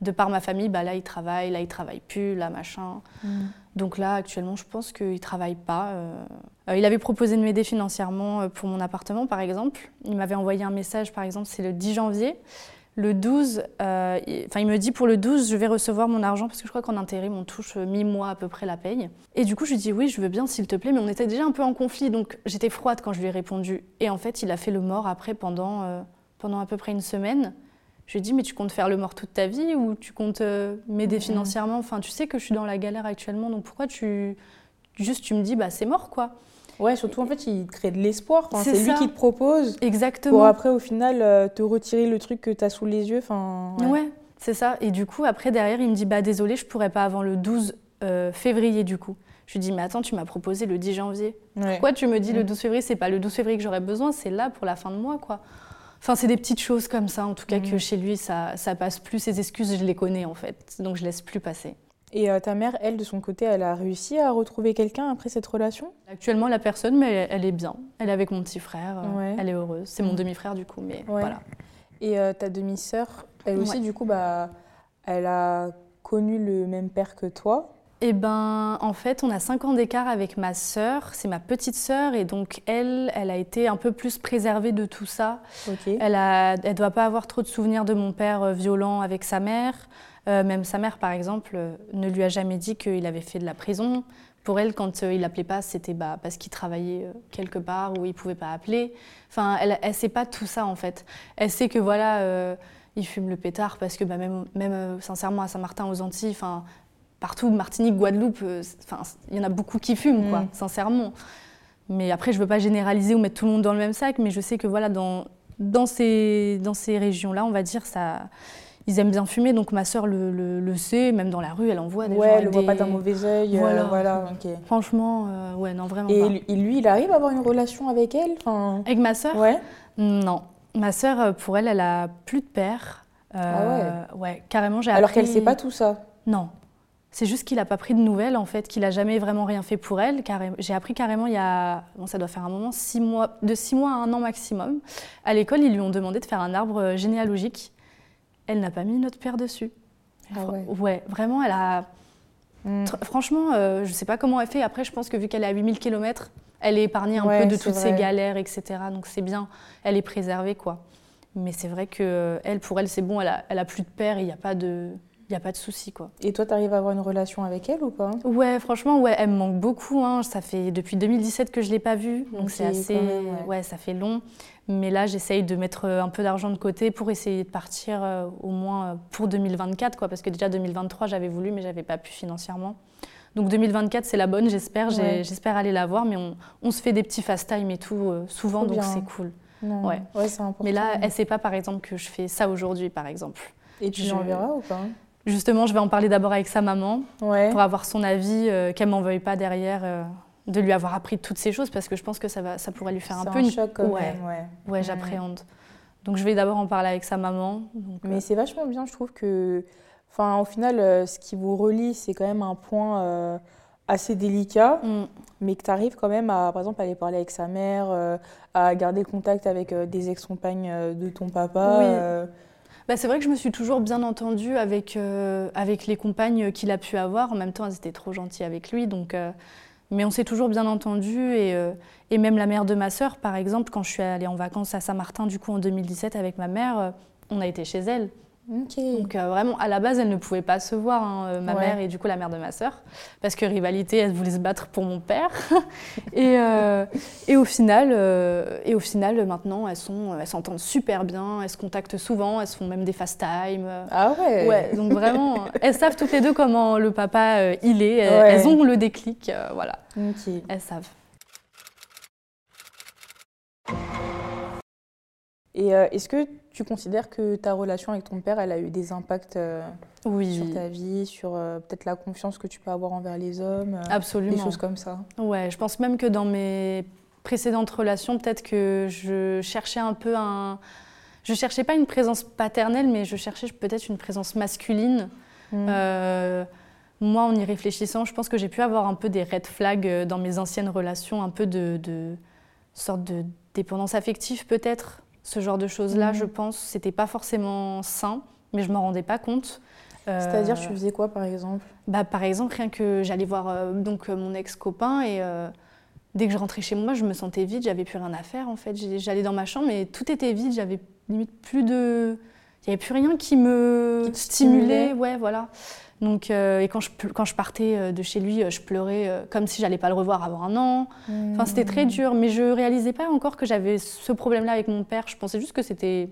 Speaker 2: de par ma famille. Bah là, il travaille, là, il travaille plus, là, machin. Mm. Donc là, actuellement, je pense qu'il ne travaille pas. Euh. Euh, il avait proposé de m'aider financièrement euh, pour mon appartement, par exemple. Il m'avait envoyé un message, par exemple, c'est le 10 janvier. Le 12, enfin, il me dit pour le 12, je vais recevoir mon argent parce que je crois qu'en intérim, on touche mi-mois à peu près la paye. Et du coup, je lui dis oui, je veux bien, s'il te plaît, mais on était déjà un peu en conflit, donc j'étais froide quand je lui ai répondu. Et en fait, il a fait le mort après pendant, pendant à peu près une semaine. Je lui ai dit, mais tu comptes faire le mort toute ta vie ou tu comptes euh, m'aider financièrement? Enfin, tu sais que je suis dans la galère actuellement, donc pourquoi tu. Juste, tu me dis, bah, c'est mort, quoi.
Speaker 1: Ouais, surtout en fait, il crée de l'espoir. c'est lui qui te propose.
Speaker 2: Exactement.
Speaker 1: Pour après, au final, euh, te retirer le truc que tu as sous les yeux. Enfin,
Speaker 2: ouais, c'est ça. Et du coup, après, derrière, il me dit, bah, désolé, je pourrais pas avant le 12 euh, février, du coup. Je lui dis, mais attends, tu m'as proposé le 10 janvier. Pourquoi tu me dis le 12 février? C'est pas le 12 février que j'aurais besoin, c'est là pour la fin de mois, quoi. Enfin, c'est des petites choses comme ça, en tout cas, que mm. chez lui, ça, ça passe plus. Ses excuses, je les connais, en fait. Donc, je laisse plus passer.
Speaker 1: Et euh, ta mère, elle, de son côté, elle a réussi à retrouver quelqu'un après cette relation?
Speaker 2: Actuellement, la personne, mais elle, est bien. Elle est avec mon petit frère. Euh, elle est heureuse. C'est mon mm. demi-frère, du coup, mais voilà.
Speaker 1: Et euh, ta demi-sœur, elle aussi, du coup, bah, elle a connu le même père que toi?
Speaker 2: Eh ben, en fait, on a 5 ans d'écart avec ma sœur. C'est ma petite sœur et donc elle, elle a été un peu plus préservée de tout ça. Elle ne elle doit pas avoir trop de souvenirs de mon père euh, violent avec sa mère. Euh, même sa mère, par exemple, euh, ne lui a jamais dit qu'il avait fait de la prison. Pour elle, quand il appelait pas, c'était bah, parce qu'il travaillait quelque part où il pouvait pas appeler. Enfin, elle, elle sait pas tout ça en fait. Elle sait que voilà. il fume le pétard parce que bah, même, même sincèrement à Saint-Martin aux Antilles, partout, Martinique, Guadeloupe, euh, il y en a beaucoup qui fument, quoi, mm. sincèrement. Mais après, je ne veux pas généraliser ou mettre tout le monde dans le même sac, mais je sais que voilà, dans, dans ces, dans ces régions-là, on va dire, ça, ils aiment bien fumer, donc ma sœur le, le, sait, même dans la rue, elle en voit des
Speaker 1: ouais, elle ne voit pas d'un mauvais œil. Euh, voilà.
Speaker 2: Franchement, euh, ouais, non, vraiment
Speaker 1: et pas. Lui, il arrive à avoir une relation avec elle
Speaker 2: Avec ma sœur?
Speaker 1: Ouais.
Speaker 2: Non. Ma sœur, pour elle, elle a plus de père.
Speaker 1: ah
Speaker 2: ouais Ouais, carrément, j'ai
Speaker 1: Alors qu'elle ne sait pas tout ça?
Speaker 2: Non. C'est juste qu'il n'a pas pris de nouvelles, en fait, qu'il n'a jamais vraiment rien fait pour elle. J'ai appris carrément il y a, bon, ça doit faire un moment, six mois, de six mois à un an maximum. À l'école, ils lui ont demandé de faire un arbre euh, généalogique. Elle n'a pas mis notre père dessus.
Speaker 1: Ah ouais.
Speaker 2: ouais. vraiment, elle a. Hmm. Franchement, euh, je ne sais pas comment elle fait. Après, je pense que vu qu'elle est à 8000 km, elle est épargnée un peu de toutes ces galères, etc. Donc c'est bien, elle est préservée, quoi. Mais c'est vrai que elle, pour elle, c'est bon, elle a, elle a plus de père, il n'y a pas de il n'y a pas de souci. Quoi.
Speaker 1: Et toi, tu arrives à avoir une relation avec elle ou pas?
Speaker 2: Ouais, franchement, ouais, elle me manque beaucoup. Hein. Ça fait depuis 2017 que je ne l'ai pas vue, donc c'est assez. ouais. ça fait long. Mais là, j'essaye de mettre euh, un peu d'argent de côté pour essayer de partir euh, au moins euh, pour 2024, quoi, parce que déjà 2023, j'avais voulu, mais j'avais pas pu financièrement. Donc 2024, c'est la bonne, j'espère. J'espère aller la voir, mais on, on, se fait des petits fast time et tout souvent, donc c'est cool.
Speaker 1: Ouais. ouais c'est important.
Speaker 2: Mais là, elle sait pas, par exemple, que je fais ça aujourd'hui, par exemple.
Speaker 1: Et tu je... l'enverras ou pas?
Speaker 2: Justement, je vais en parler d'abord avec sa maman
Speaker 1: Ouais.
Speaker 2: pour avoir son avis, euh, qu'elle m'en veuille pas derrière euh, de lui avoir appris toutes ces choses parce que je pense que ça, va, ça pourrait lui faire un peu
Speaker 1: un
Speaker 2: une...
Speaker 1: choc quand
Speaker 2: ouais,
Speaker 1: même, ouais.
Speaker 2: ouais, j'appréhende. Donc je vais d'abord en parler avec sa maman. donc, euh,
Speaker 1: Mais c'est vachement bien, je trouve que, enfin, au final, euh, ce qui vous relie, c'est quand même un point assez délicat,
Speaker 2: mm,
Speaker 1: mais que tu arrives quand même à, par exemple, aller parler avec sa mère, euh, à garder contact avec euh, des ex-compagnes euh, de ton papa.
Speaker 2: Oui. Bah, c'est vrai que je me suis toujours bien entendue avec, euh, avec les compagnes qu'il a pu avoir. En même temps, elles étaient trop gentilles avec lui. Donc, euh, mais on s'est toujours bien entendus. Et, euh, et même la mère de ma sœur, par exemple, quand je suis allée en vacances à Saint-Martin, du coup, en 2017, avec ma mère, on a été chez elle. Donc euh, vraiment, à la base, elle ne pouvait pas se voir, hein, euh, ma
Speaker 1: Ouais.
Speaker 2: mère et du coup la mère de ma sœur, parce que rivalité, elle voulait se battre pour mon père. et, euh, et au final, euh, et au final, maintenant, elles sont, elles s'entendent super bien, elles se contactent souvent, elles se font même des fast time.
Speaker 1: Ah ouais.
Speaker 2: Ouais, donc vraiment, elles savent toutes les deux comment le papa il est. Elles,
Speaker 1: Ouais.
Speaker 2: elles ont le déclic, voilà,
Speaker 1: Ok.
Speaker 2: elles savent.
Speaker 1: Et euh, est-ce que tu considères que ta relation avec ton père, elle a eu des impacts euh,
Speaker 2: Oui,
Speaker 1: sur ta vie, sur euh, peut-être la confiance que tu peux avoir envers les hommes,
Speaker 2: absolument.
Speaker 1: des choses comme ça?
Speaker 2: Ouais, je pense même que dans mes précédentes relations, peut-être que je cherchais un peu un. Je cherchais pas une présence paternelle, mais je cherchais peut-être une présence masculine.
Speaker 1: Mm.
Speaker 2: Euh, moi, en y réfléchissant, je pense que j'ai pu avoir un peu des red flags dans mes anciennes relations, un peu de, de sorte de dépendance affective peut-être, ce genre de choses-là,
Speaker 1: Mhm.
Speaker 2: je pense. C'était pas forcément sain, mais je m'en rendais pas compte.
Speaker 1: C'est-à-dire,
Speaker 2: Euh,
Speaker 1: tu faisais quoi par exemple?
Speaker 2: Bah, par exemple, rien que j'allais voir euh, donc euh, mon ex-copain et euh, dès que je rentrais chez moi, je me sentais vide, j'avais plus rien à faire en fait. J'allais dans ma chambre et tout était vide, j'avais limite plus de. Il n'y avait plus rien qui me
Speaker 1: Qui
Speaker 2: stimulait.
Speaker 1: stimulait.
Speaker 2: Ouais, voilà. Donc, euh, et quand je, quand je partais euh, de chez lui, euh, je pleurais comme si j'allais pas le revoir avant un an. Enfin, c'était très dur, mais je réalisais pas encore que j'avais ce problème-là avec mon père. Je pensais juste que c'était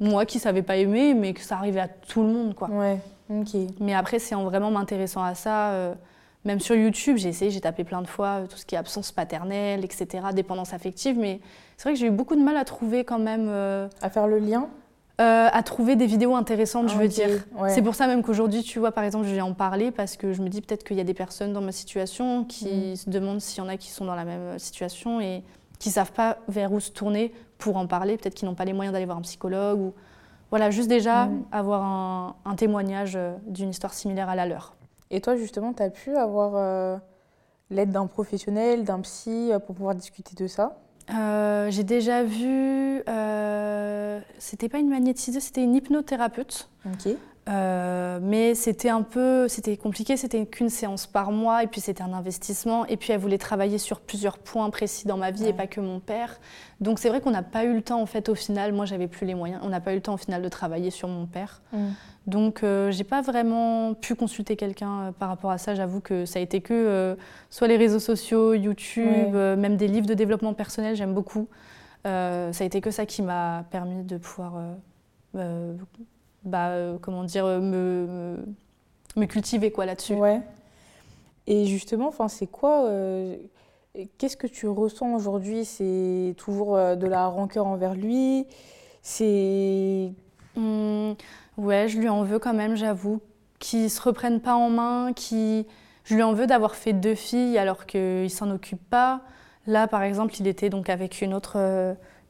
Speaker 2: moi qui savais pas aimer, mais que ça arrivait à tout le monde, quoi.
Speaker 1: Ouais, ok.
Speaker 2: Mais après, c'est en vraiment m'intéressant à ça, euh, même sur YouTube, j'ai essayé, j'ai tapé plein de fois tout ce qui est absence paternelle, etc., dépendance affective, mais c'est vrai que j'ai eu beaucoup de mal à trouver quand même, euh,
Speaker 1: À faire le lien
Speaker 2: euh, à trouver des vidéos intéressantes, je veux
Speaker 1: Ok,
Speaker 2: dire.
Speaker 1: ouais.
Speaker 2: C'est pour ça même qu'aujourd'hui, tu vois, par exemple, je vais en parler parce que je me dis peut-être qu'il y a des personnes dans ma situation qui
Speaker 1: Mm.
Speaker 2: se demandent s'il y en a qui sont dans la même situation et qui savent pas vers où se tourner pour en parler, peut-être qu'ils n'ont pas les moyens d'aller voir un psychologue ou voilà, juste déjà
Speaker 1: Mm.
Speaker 2: avoir un, un témoignage euh, d'une histoire similaire à la leur.
Speaker 1: Et toi, justement, tu as pu avoir euh, l'aide d'un professionnel, d'un psy, euh, pour pouvoir discuter de ça?
Speaker 2: Euh, j'ai déjà vu, euh, c'était pas une magnétiseuse, c'était une hypnothérapeute. Euh, mais c'était un peu, c'était compliqué, c'était qu'une séance par mois et puis c'était un investissement et puis elle voulait travailler sur plusieurs points précis dans ma vie
Speaker 1: Ouais.
Speaker 2: et pas que mon père. Donc c'est vrai qu'on n'a pas eu le temps en fait au final, moi j'avais plus les moyens, on n'a pas eu le temps au final de travailler sur mon père.
Speaker 1: Mm.
Speaker 2: Donc euh, j'ai pas vraiment pu consulter quelqu'un euh, par rapport à ça, j'avoue que ça a été que euh, soit les réseaux sociaux, YouTube,
Speaker 1: Ouais.
Speaker 2: même des livres de développement personnel, j'aime beaucoup. Ça a été que ça qui m'a permis de pouvoir bah, euh, comment dire, euh, me, me, me cultiver quoi là-dessus.
Speaker 1: Ouais. Et justement, enfin, c'est quoi euh, Qu'est-ce que tu ressens aujourd'hui? C'est toujours de la rancœur envers lui? C'est
Speaker 2: Hum, ouais, je lui en veux quand même, j'avoue, qu'il se reprenne pas en main, qui je lui en veux d'avoir fait deux filles alors qu'il s'en occupe pas. Là, par exemple, il était donc avec une autre,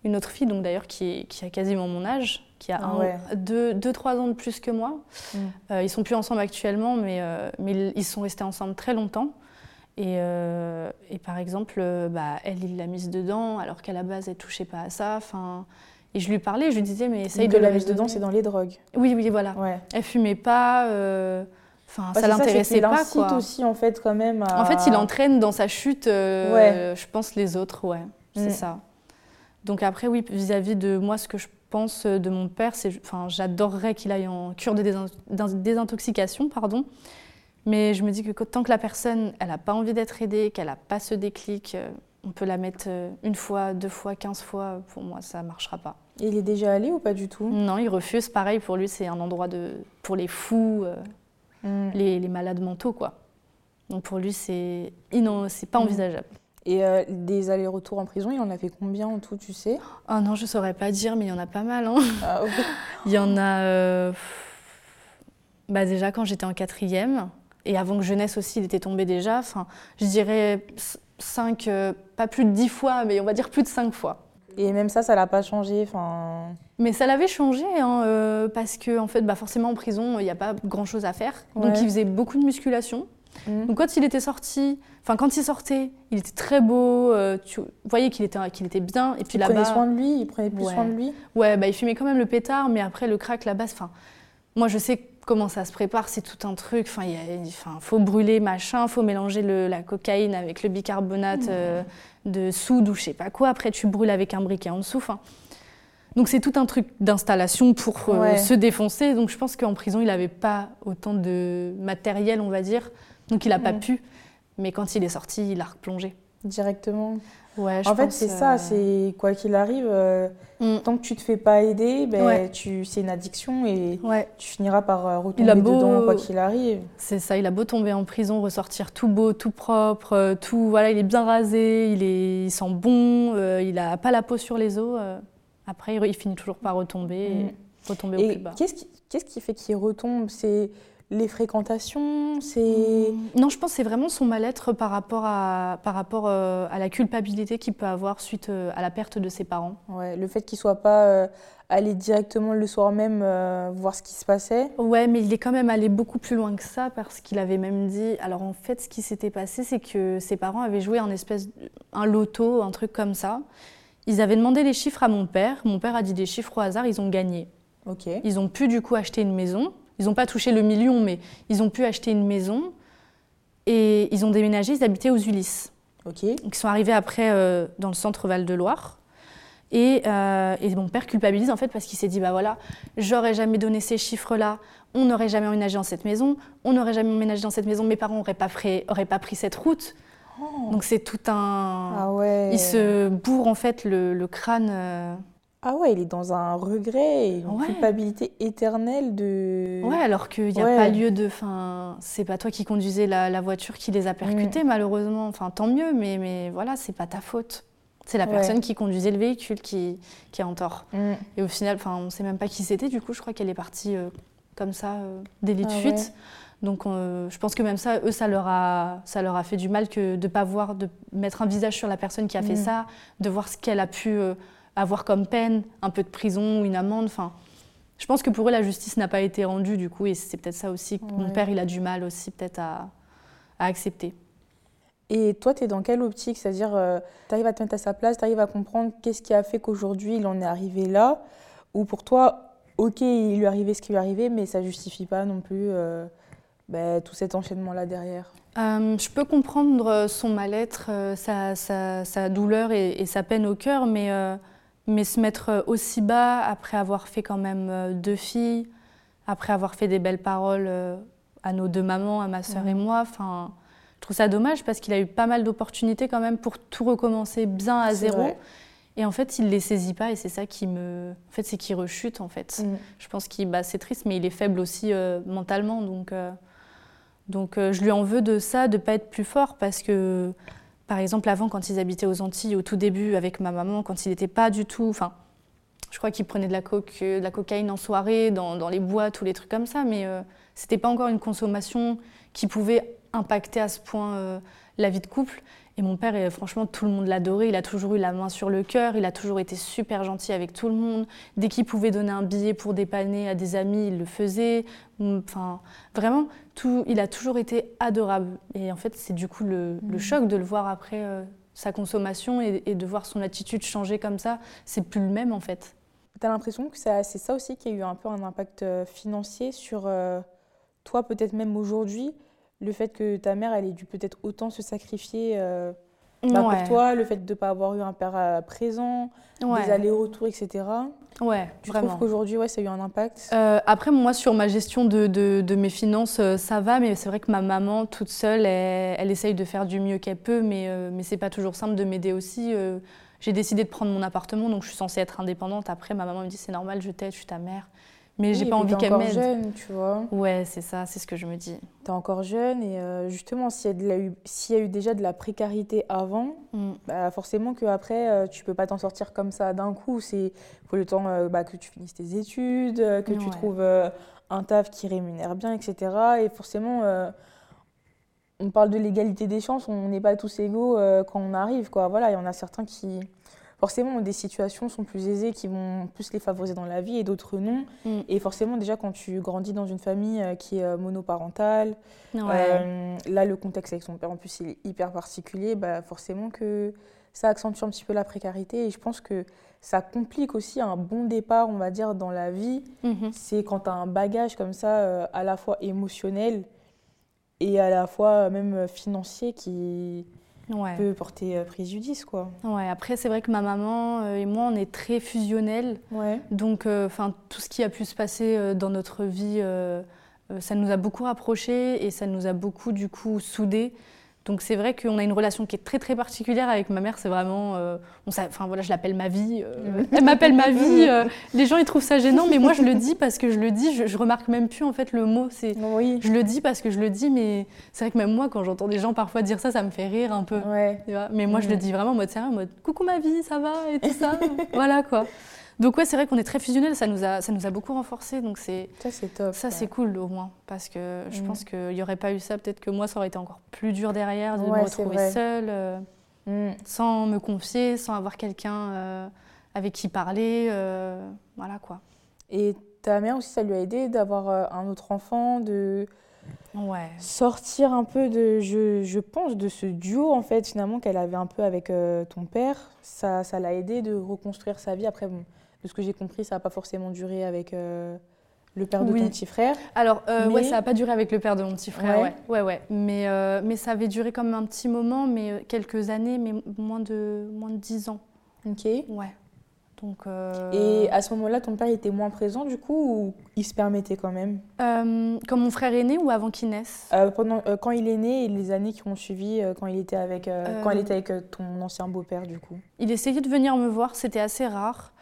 Speaker 2: une autre fille, donc d'ailleurs qui, qui a quasiment mon âge, qui a
Speaker 1: Ah
Speaker 2: un,
Speaker 1: ouais.
Speaker 2: deux, deux, trois ans de plus que moi.
Speaker 1: Mm.
Speaker 2: Euh, ils sont plus ensemble actuellement, mais, euh, mais ils sont restés ensemble très longtemps. Et, euh, et par exemple, euh, bah, elle, il l'a mise dedans, alors qu'à la base, elle touchait pas à ça. Enfin, et je lui parlais, je lui disais, mais essaye
Speaker 1: donc
Speaker 2: de
Speaker 1: la mise dedans, c'est dans les drogues.
Speaker 2: Oui, oui, voilà.
Speaker 1: Ouais.
Speaker 2: Elle fumait pas, enfin,
Speaker 1: Ouais,
Speaker 2: ça l'intéressait pas,
Speaker 1: incite
Speaker 2: quoi.
Speaker 1: aussi en fait quand même. À...
Speaker 2: En fait, il entraîne dans sa chute,
Speaker 1: Ouais.
Speaker 2: je pense, les autres, ouais, c'est
Speaker 1: Mm.
Speaker 2: ça. Donc après, oui, vis-à-vis de moi, ce que je pense de mon père, c'est, enfin, j'adorerais qu'il aille en cure de désintoxication, pardon. Mais je me dis que tant que la personne, elle n'a pas envie d'être aidée, qu'elle n'a pas ce déclic, euh, on peut la mettre euh, une fois, deux fois, quinze fois. Pour moi, ça ne marchera pas.
Speaker 1: Il est déjà allé ou pas du tout?
Speaker 2: Non, il refuse. Pareil, pour lui, c'est un endroit de, pour les fous. euh,
Speaker 1: Mm.
Speaker 2: les, les malades mentaux, quoi. Donc pour lui, c'est inon- c'est pas
Speaker 1: Mhm.
Speaker 2: envisageable.
Speaker 1: Et euh, des allers-retours en prison, il en a fait combien en tout, tu sais?
Speaker 2: Oh non, je saurais pas dire, mais il y en a pas mal. hein.
Speaker 1: Ah.
Speaker 2: Il y en a. euh, bah Déjà, quand j'étais en quatrième, et avant que jeunesse aussi, il était tombé déjà, enfin, je dirais 5, euh, pas plus de 10 fois, mais on va dire plus de 5 fois.
Speaker 1: Et même ça, ça l'a pas changé enfin...
Speaker 2: Mais ça l'avait changé, hein, euh, parce que en fait, bah forcément en prison, il n'y a pas grand-chose à faire. Donc il faisait beaucoup de musculation. Mmh. Donc quand il était sorti, enfin quand il sortait, il était très beau. Euh, tu voyais qu'il était, qu'il était bien.
Speaker 1: Et puis il prenait soin de lui, il prenait plus soin de lui?
Speaker 2: Ouais, bah il fumait quand même le pétard, mais après le crack. Enfin, moi je sais comment ça se prépare, c'est tout un truc. Enfin, il faut brûler machin, faut mélanger le, la cocaïne avec le bicarbonate mmh. euh, de soude ou je sais pas quoi. Après tu brûles avec un briquet en dessous. Donc c'est tout un truc d'installation pour euh, se défoncer. Donc je pense qu'en prison, il n'avait pas autant de matériel, on va dire. Donc il n'a pas pu. Mais quand il est sorti, il a replongé.
Speaker 1: Directement. Ouais, je en fait, c'est ça, euh, c'est quoi qu'il arrive, euh, mm. tant que tu te fais pas aider, ben, tu, c'est une addiction et tu finiras par retomber dedans quoi qu'il arrive.
Speaker 2: C'est ça, il a beau tomber en prison, ressortir tout beau, tout propre, tout, voilà, il est bien rasé, il, est, il sent bon, il a pas la peau sur les os. Après, il finit toujours par retomber, et mm. retomber au plus bas.
Speaker 1: Qu'est-ce qui, qu'est-ce qui fait qu'il retombe? C'est les fréquentations c'est...
Speaker 2: Mm. Non, je pense c'est vraiment son mal-être par rapport à, par rapport, euh, à la culpabilité qu'il peut avoir suite euh, à la perte de ses parents.
Speaker 1: Ouais, le fait qu'il ne soit pas euh, allé directement le soir même voir ce qui se passait.
Speaker 2: Ouais, mais il est quand même allé beaucoup plus loin que ça parce qu'il avait même dit... Alors en fait, ce qui s'était passé, c'est que ses parents avaient joué un espèce... un loto, un truc comme ça. Ils avaient demandé les chiffres à mon père. Mon père a dit des chiffres au hasard, ils ont gagné.
Speaker 1: Ok.
Speaker 2: Ils ont pu du coup acheter une maison. Ils n'ont pas touché le million, mais ils ont pu acheter une maison. Et ils ont déménagé, ils habitaient aux Ulysses. Ils sont arrivés après euh, dans le centre Val-de-Loire. Et, euh, et, mon père culpabilise en fait parce qu'il s'est dit bah voilà, j'aurais jamais donné ces chiffres-là, on n'aurait jamais emménagé dans cette maison, on n'aurait jamais emménagé dans cette maison, mes parents n'auraient pas, pas pris cette route. Oh. Donc c'est tout un.
Speaker 1: Ah ouais.
Speaker 2: Il se bourre en fait le, crâne. Euh.
Speaker 1: Ah ouais, il est dans un regret et une culpabilité éternelle de.
Speaker 2: Ouais, alors qu'il n'y a pas lieu de. Enfin, c'est pas toi qui conduisais la, voiture qui les a percutés, mm. malheureusement. Enfin, tant mieux, mais, mais voilà, c'est pas ta faute. C'est la personne qui conduisait le véhicule qui, qui est en tort. Mm. Et au final, enfin, on sait même pas qui c'était. Du coup, je crois qu'elle est partie euh, comme ça, euh, délit de ah fuite. Donc euh, je pense que même ça, eux, ça leur a, ça leur a fait du mal que de pas voir, de mettre un visage sur la personne qui a fait mm. ça, de voir ce qu'elle a pu euh, avoir comme peine, un peu de prison ou une amende. Enfin, je pense que pour eux, la justice n'a pas été rendue du coup, et c'est peut-être ça aussi que mon père, il a du mal aussi peut-être à, accepter.
Speaker 1: Et toi, tu es dans quelle optique? C'est-à-dire, euh, tu arrives à te mettre à sa place, tu arrives à comprendre qu'est-ce qui a fait qu'aujourd'hui il en est arrivé là? Ou pour toi, ok, il lui est arrivé ce qui lui est arrivé, mais ça justifie pas non plus bah, tout cet enchaînement-là derrière?
Speaker 2: Euh, Je peux comprendre son mal-être, euh, sa, douleur et, sa peine au cœur, mais, euh, mais se mettre aussi bas après avoir fait quand même deux filles, après avoir fait des belles paroles à nos deux mamans, à ma sœur et moi, enfin, je trouve ça dommage parce qu'il a eu pas mal d'opportunités quand même pour tout recommencer bien à zéro. Et en fait, il ne les saisit pas et c'est ça qui me. En fait, c'est qu'il rechute en fait. Mm. Je pense qu'il. Bah, c'est triste, mais il est faible aussi mentalement. Donc. Donc euh, je lui en veux de ça, de ne pas être plus fort, parce que, par exemple, avant, quand ils habitaient aux Antilles, au tout début, avec ma maman, quand il n'était pas du tout... Enfin, je crois qu'il prenait de la, coke, de la cocaïne en soirée, dans, les bois, tous les trucs comme ça, mais euh, ce n'était pas encore une consommation qui pouvait impacter à ce point euh, la vie de couple. Et mon père, franchement, tout le monde l'adorait. Il a toujours eu la main sur le cœur. Il a toujours été super gentil avec tout le monde. Dès qu'il pouvait donner un billet pour dépanner à des amis, il le faisait. Enfin, vraiment, tout, il a toujours été adorable. Et en fait, c'est du coup le, mm. choc de le voir après euh, sa consommation et, de voir son attitude changer comme ça. C'est plus le même en fait.
Speaker 1: Tu as l'impression que c'est ça aussi qui a eu un peu un impact euh, financier sur euh, toi, peut-être même aujourd'hui? Le fait que ta mère, elle ait dû peut-être autant se sacrifier euh, bah, pour toi, le fait de ne pas avoir eu un père euh, présent, des allers-retours, etc.
Speaker 2: Ouais,
Speaker 1: tu trouves qu'aujourd'hui, ouais, ça a eu un impact?
Speaker 2: Euh, Après, moi, sur ma gestion de, de, mes finances, ça va, mais c'est vrai que ma maman, toute seule, elle, essaye de faire du mieux qu'elle peut, mais, mais c'est pas toujours simple de m'aider aussi. j'ai décidé de prendre mon appartement, donc je suis censée être indépendante. Après, ma maman me dit c'est normal, je t'aide, je suis ta mère. Mais
Speaker 1: Oui,
Speaker 2: j'ai pas envie
Speaker 1: t'es
Speaker 2: qu'elle
Speaker 1: encore
Speaker 2: m'aide.
Speaker 1: jeune, tu vois.
Speaker 2: Ouais, c'est ça, c'est ce que je me dis.
Speaker 1: T'es encore jeune et euh, justement, s'il y, a eu- s'il y a eu déjà de la précarité avant,
Speaker 2: Mm.
Speaker 1: bah forcément qu'après, euh, tu peux pas t'en sortir comme ça d'un coup. C'est faut le temps euh, bah, que tu finisses tes études, euh, que tu trouves un taf qui rémunère bien, etc. Et forcément, on parle de l'égalité des chances, on n'est pas tous égaux quand on arrive, quoi. Voilà, il y en a certains qui, forcément, ont des situations sont plus aisées, qui vont plus les favoriser dans la vie et d'autres non.
Speaker 2: Mm.
Speaker 1: Et forcément, déjà, quand tu grandis dans une famille euh, qui est euh, monoparentale,
Speaker 2: Ouais.
Speaker 1: euh, là, le contexte avec son père, en plus, il est hyper particulier, bah, forcément que ça accentue un petit peu la précarité. Et je pense que ça complique aussi un bon départ, on va dire, dans la vie.
Speaker 2: Mhm.
Speaker 1: C'est quand tu as un bagage comme ça, euh, à la fois émotionnel et à la fois même financier qui
Speaker 2: Ouais.
Speaker 1: peut porter euh, préjudice, quoi.
Speaker 2: Ouais, après, c'est vrai que ma maman euh, et moi, on est très fusionnels.
Speaker 1: Ouais.
Speaker 2: Donc, euh, enfin, tout ce qui a pu se passer dans notre vie, euh, ça nous a beaucoup rapprochés et ça nous a beaucoup, du coup, soudés. Donc, c'est vrai qu'on a une relation qui est très, très particulière avec ma mère. C'est vraiment, euh, on enfin voilà, je l'appelle ma vie. euh, elle m'appelle ma vie. euh, les gens, ils trouvent ça gênant, mais moi, je le dis parce que je le dis. Je, je remarque même plus en fait le mot. C'est,
Speaker 1: Oui.
Speaker 2: je le dis parce que je le dis, mais c'est vrai que même moi, quand j'entends des gens parfois dire ça, ça me fait rire un peu.
Speaker 1: Ouais.
Speaker 2: Tu vois, mais moi, je le dis vraiment en mode sérieux, en mode coucou ma vie, ça va et tout ça. voilà quoi. Donc ouais, c'est vrai qu'on est très fusionnels, ça nous a, ça nous a beaucoup renforcés. Donc c'est
Speaker 1: Ça, c'est top.
Speaker 2: ça,
Speaker 1: ouais.
Speaker 2: c'est cool au moins parce que je
Speaker 1: Mhm.
Speaker 2: pense qu'il n'y aurait pas eu ça, peut-être que moi, ça aurait été encore plus dur derrière de
Speaker 1: Ouais,
Speaker 2: me retrouver seule, euh,
Speaker 1: Mm.
Speaker 2: sans me confier, sans avoir quelqu'un euh, avec qui parler, euh, voilà quoi.
Speaker 1: Et ta mère aussi, ça lui a aidé d'avoir un autre enfant, de
Speaker 2: Ouais.
Speaker 1: sortir un peu de, je, je pense, de ce duo en fait finalement qu'elle avait un peu avec euh, ton père. Ça, ça l'a aidé de reconstruire sa vie. Après, bon, de ce que j'ai compris, ça n'a pas forcément duré avec euh, le père de ton petit frère.
Speaker 2: Alors, euh, ouais, ça n'a pas duré avec le père de mon petit frère,
Speaker 1: Ouais.
Speaker 2: ouais. Ouais, ouais. Mais, euh, mais ça avait duré comme un petit moment, mais quelques années, mais moins de, moins de 10 ans.
Speaker 1: Ok.
Speaker 2: Ouais. Donc.
Speaker 1: Et à ce moment-là, ton père était moins présent du coup ou il se permettait quand même?
Speaker 2: Quand mon frère est né ou avant qu'il naisse?
Speaker 1: Pendant, Quand il est né et les années qui ont suivi, quand il était avec, quand elle était avec ton ancien beau-père du coup.
Speaker 2: Il essayait de venir me voir, c'était assez rare.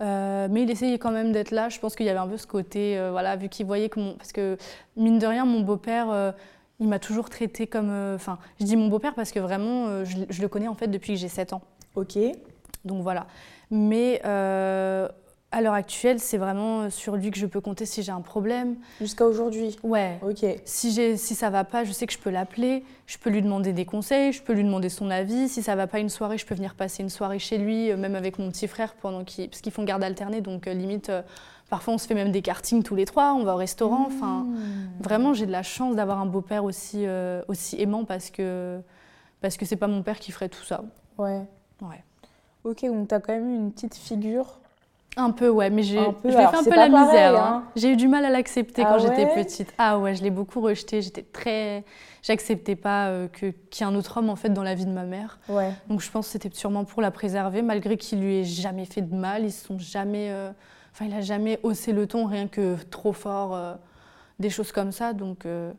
Speaker 2: Euh, mais il essayait quand même d'être là. Je pense qu'il y avait un peu ce côté, euh, voilà, vu qu'il voyait que mon... Parce que, mine de rien, mon beau-père, euh, il m'a toujours traité comme... Enfin, je dis mon beau-père parce que vraiment, je, je le connais en fait depuis que j'ai 7 ans.
Speaker 1: Ok.
Speaker 2: Donc voilà. Mais à l'heure actuelle, c'est vraiment sur lui que je peux compter si j'ai un problème.
Speaker 1: Jusqu'à aujourd'hui.
Speaker 2: Ouais.
Speaker 1: Ok.
Speaker 2: Si, j'ai, si ça va pas, je sais que je peux l'appeler, je peux lui demander des conseils, je peux lui demander son avis. Si ça va pas une soirée, je peux venir passer une soirée chez lui, euh, même avec mon petit frère, pendant qu'il, parce qu'ils font garde alternée, donc euh, limite, euh, parfois on se fait même des kartings tous les trois, on va au restaurant. Enfin,
Speaker 1: Mmh.
Speaker 2: vraiment, j'ai de la chance d'avoir un beau-père aussi, euh, aussi aimant parce que, parce que c'est pas mon père qui ferait tout ça.
Speaker 1: Ouais.
Speaker 2: Ouais.
Speaker 1: Ok, donc tu as quand même eu une petite figure.
Speaker 2: Un peu, ouais, mais j'ai, fait un peu la
Speaker 1: pareil,
Speaker 2: misère.
Speaker 1: hein.
Speaker 2: hein. J'ai eu du mal à l'accepter
Speaker 1: Ah
Speaker 2: quand j'étais
Speaker 1: ouais
Speaker 2: petite. Ah ouais, je l'ai beaucoup rejeté. J'étais très, j'acceptais pas euh, que qu'il y ait un autre homme en fait dans la vie de ma mère.
Speaker 1: Ouais.
Speaker 2: Donc je pense que c'était sûrement pour la préserver, malgré qu'il lui ait jamais fait de mal. Ils sont jamais, euh, enfin il a jamais haussé le ton, rien que trop fort, euh, des choses comme ça. Donc euh,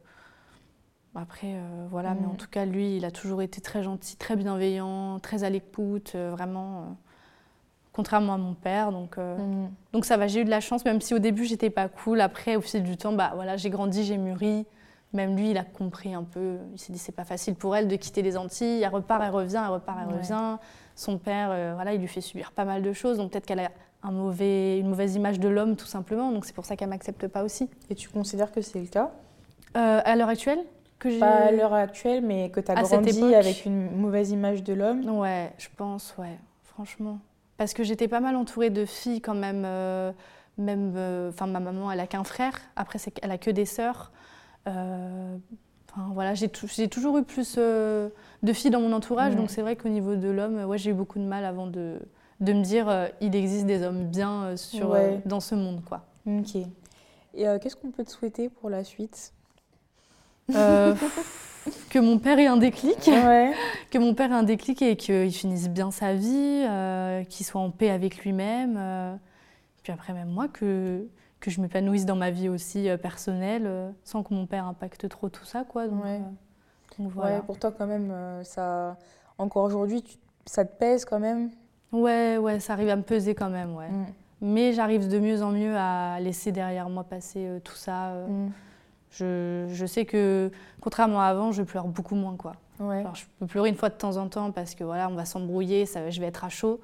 Speaker 2: après voilà, mais
Speaker 1: Mm.
Speaker 2: en tout cas lui, il a toujours été très gentil, très bienveillant, très à l'écoute, vraiment. Contrairement à mon père, donc. euh,
Speaker 1: Mmh.
Speaker 2: donc ça va, j'ai eu de la chance, même si au début j'étais pas cool. Après, au fil du temps, bah voilà, j'ai grandi, j'ai mûri. Même lui, il a compris un peu. Il s'est dit c'est pas facile pour elle de quitter les Antilles. Elle repart, elle revient, elle repart, elle
Speaker 1: Ouais.
Speaker 2: revient. Son père, euh, voilà, il lui fait subir pas mal de choses. Donc peut-être qu'elle a un mauvais, une mauvaise image de l'homme tout simplement. Donc c'est pour ça qu'elle m'accepte pas aussi.
Speaker 1: Et tu considères que c'est le cas?
Speaker 2: Euh, à l'heure actuelle, que.
Speaker 1: Pas à l'heure actuelle, mais que tu as
Speaker 2: À
Speaker 1: grandi avec une mauvaise image de l'homme?
Speaker 2: Ouais, je pense, ouais, franchement. Parce que j'étais pas mal entourée de filles quand même. euh, même, euh, enfin, ma maman, elle a qu'un frère. Après, c'est qu'elle a que des sœurs. Euh, Enfin, voilà, j'ai tou- j'ai toujours eu plus euh, de filles dans mon entourage, donc c'est vrai qu'au niveau de l'homme, ouais, j'ai eu beaucoup de mal avant de, de me dire euh, il existe des hommes bien euh, sur,
Speaker 1: Ouais.
Speaker 2: dans ce monde, quoi.
Speaker 1: Ok. Et qu'est-ce qu'on peut te souhaiter pour la suite?
Speaker 2: que mon père ait un déclic.
Speaker 1: Ouais.
Speaker 2: que mon père ait un déclic et qu'il finisse bien sa vie, euh, qu'il soit en paix avec lui-même. euh, puis après, même moi, que, que je m'épanouisse dans ma vie aussi euh, personnelle, euh, sans que mon père impacte trop tout ça. Quoi, donc,
Speaker 1: Ouais.
Speaker 2: donc voilà.
Speaker 1: Ouais, pour toi quand même, ça, encore aujourd'hui, tu- ça te pèse quand même?
Speaker 2: Ouais, ouais, ça arrive à me peser quand même. Ouais.
Speaker 1: Mm.
Speaker 2: Mais j'arrive de mieux en mieux à laisser derrière moi passer tout ça.
Speaker 1: Mm.
Speaker 2: Je, je sais que, contrairement à avant, je pleure beaucoup moins. Quoi.
Speaker 1: Ouais.
Speaker 2: Alors, je peux pleurer une fois de temps en temps parce que voilà, on va s'embrouiller, ça, je vais être à chaud.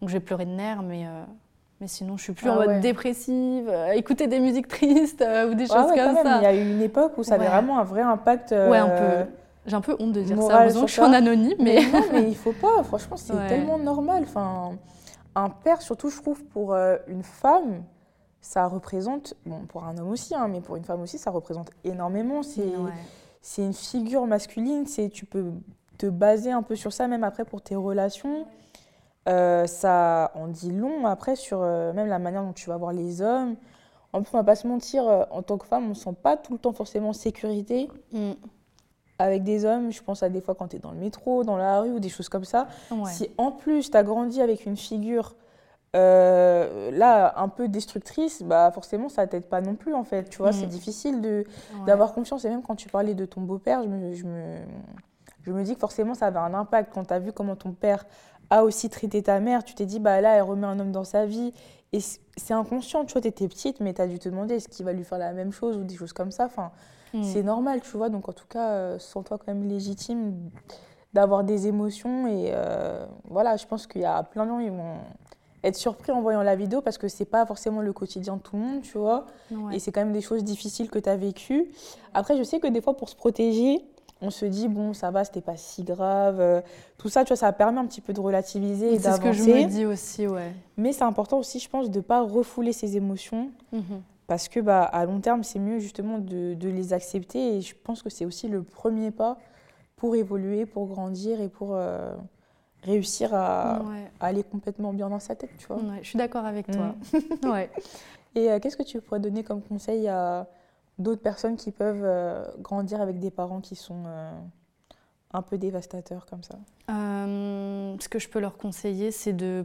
Speaker 2: Donc je vais pleurer de nerfs, mais, euh, mais sinon je suis plus
Speaker 1: Ah
Speaker 2: en mode
Speaker 1: ouais.
Speaker 2: dépressive, euh, écouter des musiques tristes euh, ou des
Speaker 1: Ouais,
Speaker 2: choses
Speaker 1: ouais, quand
Speaker 2: comme
Speaker 1: même,
Speaker 2: ça.
Speaker 1: Il y a eu une époque où ça avait vraiment un vrai impact.
Speaker 2: Ouais, un peu. J'ai un peu honte de dire ça, heureusement que je suis en anonyme, mais.
Speaker 1: Mais non, mais il faut pas. Franchement, c'est tellement normal. Enfin, un père, surtout, je trouve, pour une femme, ça représente, bon, pour un homme aussi, hein, mais pour une femme aussi, ça représente énormément. C'est
Speaker 2: Ouais.
Speaker 1: une figure masculine. Tu peux te baser un peu sur ça, même après pour tes relations. Euh, ça en dit long après sur euh, même la manière dont tu vas voir les hommes. En plus, on va pas se mentir, euh, en tant que femme, on ne sent pas tout le temps forcément en sécurité
Speaker 2: Mm.
Speaker 1: avec des hommes. Je pense à des fois quand tu es dans le métro, dans la rue ou des choses comme ça.
Speaker 2: Ouais.
Speaker 1: Si en plus tu as grandi avec une figure euh, là un peu destructrice, bah forcément ça t'aide pas non plus en fait. Tu vois,
Speaker 2: Mm.
Speaker 1: c'est difficile de
Speaker 2: Ouais.
Speaker 1: d'avoir confiance. Et même quand tu parlais de ton beau-père, je me, je, me, je me dis que forcément ça avait un impact. Quand tu as vu comment ton père a aussi traité ta mère, tu t'es dit, bah là, elle remet un homme dans sa vie. Et c'est inconscient, tu vois, tu étais petite, mais tu as dû te demander est-ce qu'il va lui faire la même chose ou des choses comme ça? Enfin,
Speaker 2: Mm.
Speaker 1: c'est normal, tu vois. Donc en tout cas, euh, sens-toi quand même légitime d'avoir des émotions. Et euh, voilà, je pense qu'il y a plein de gens qui vont être surpris en voyant la vidéo parce que c'est pas forcément le quotidien de tout le monde, tu vois.
Speaker 2: Ouais.
Speaker 1: Et c'est quand même des choses difficiles que tu as vécues. Après, je sais que des fois, pour se protéger, on se dit, bon, ça va, c'était pas si grave. euh, Tout ça, tu vois, ça permet un petit peu de relativiser et
Speaker 2: C'est ce que je
Speaker 1: d'avancer.
Speaker 2: me dis aussi, ouais.
Speaker 1: Mais c'est important aussi, je pense, de pas refouler ses émotions.
Speaker 2: Mhm.
Speaker 1: Parce que bah, à long terme, c'est mieux justement de, de les accepter. Et je pense que c'est aussi le premier pas pour évoluer, pour grandir et pour euh, réussir à,
Speaker 2: Ouais.
Speaker 1: à aller complètement bien dans sa tête, tu vois.
Speaker 2: Ouais, je suis d'accord avec
Speaker 1: Mm.
Speaker 2: toi. ouais.
Speaker 1: Et euh, qu'est-ce que tu pourrais donner comme conseil à d'autres personnes qui peuvent euh, grandir avec des parents qui sont euh, un peu dévastateurs comme ça?
Speaker 2: Ce que je peux leur conseiller, c'est de,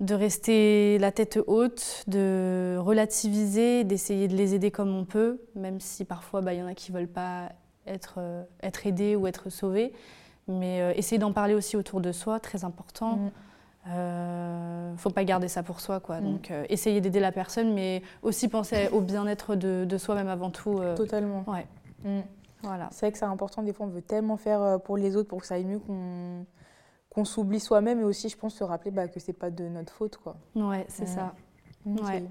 Speaker 2: de rester la tête haute, de relativiser, d'essayer de les aider comme on peut, même si parfois bah, il y en a qui ne veulent pas être, être aidés ou être sauvés. Mais euh, essayer d'en parler aussi autour de soi, très important.
Speaker 1: Mm.
Speaker 2: Euh, faut pas garder ça pour soi, quoi.
Speaker 1: Mm.
Speaker 2: Donc, euh, essayer d'aider la personne, mais aussi penser au bien-être de, de soi-même avant tout. euh,
Speaker 1: Totalement.
Speaker 2: ouais,
Speaker 1: Mm.
Speaker 2: voilà.
Speaker 1: C'est vrai que c'est important, des fois on veut tellement faire pour les autres pour que ça aille mieux qu'on qu'on s'oublie soi-même et aussi je pense se rappeler bah, que c'est pas de notre faute quoi.
Speaker 2: Ouais, c'est
Speaker 1: Ouais.
Speaker 2: ça. Ouais.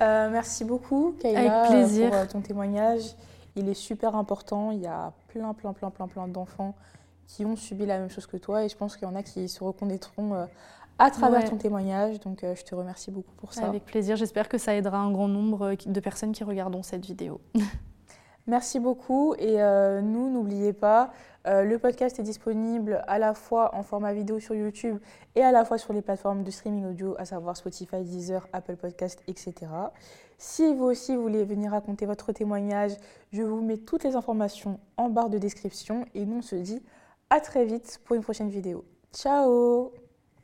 Speaker 1: Merci beaucoup Kayla
Speaker 2: Avec plaisir.
Speaker 1: pour ton témoignage. Il est super important. Il y a plein, plein, plein, plein, plein d'enfants qui ont subi la même chose que toi et je pense qu'il y en a qui se reconnaîtront euh, à travers
Speaker 2: Ouais.
Speaker 1: ton témoignage. Donc euh, je te remercie beaucoup pour ça.
Speaker 2: Avec plaisir. J'espère que ça aidera un grand nombre de personnes qui regarderont cette vidéo.
Speaker 1: Merci beaucoup et euh, nous, n'oubliez pas, euh, le podcast est disponible à la fois en format vidéo sur YouTube et à la fois sur les plateformes de streaming audio, à savoir Spotify, Deezer, Apple Podcast, etc. Si vous aussi voulez venir raconter votre témoignage, je vous mets toutes les informations en barre de description et nous on se dit à très vite pour une prochaine vidéo. Ciao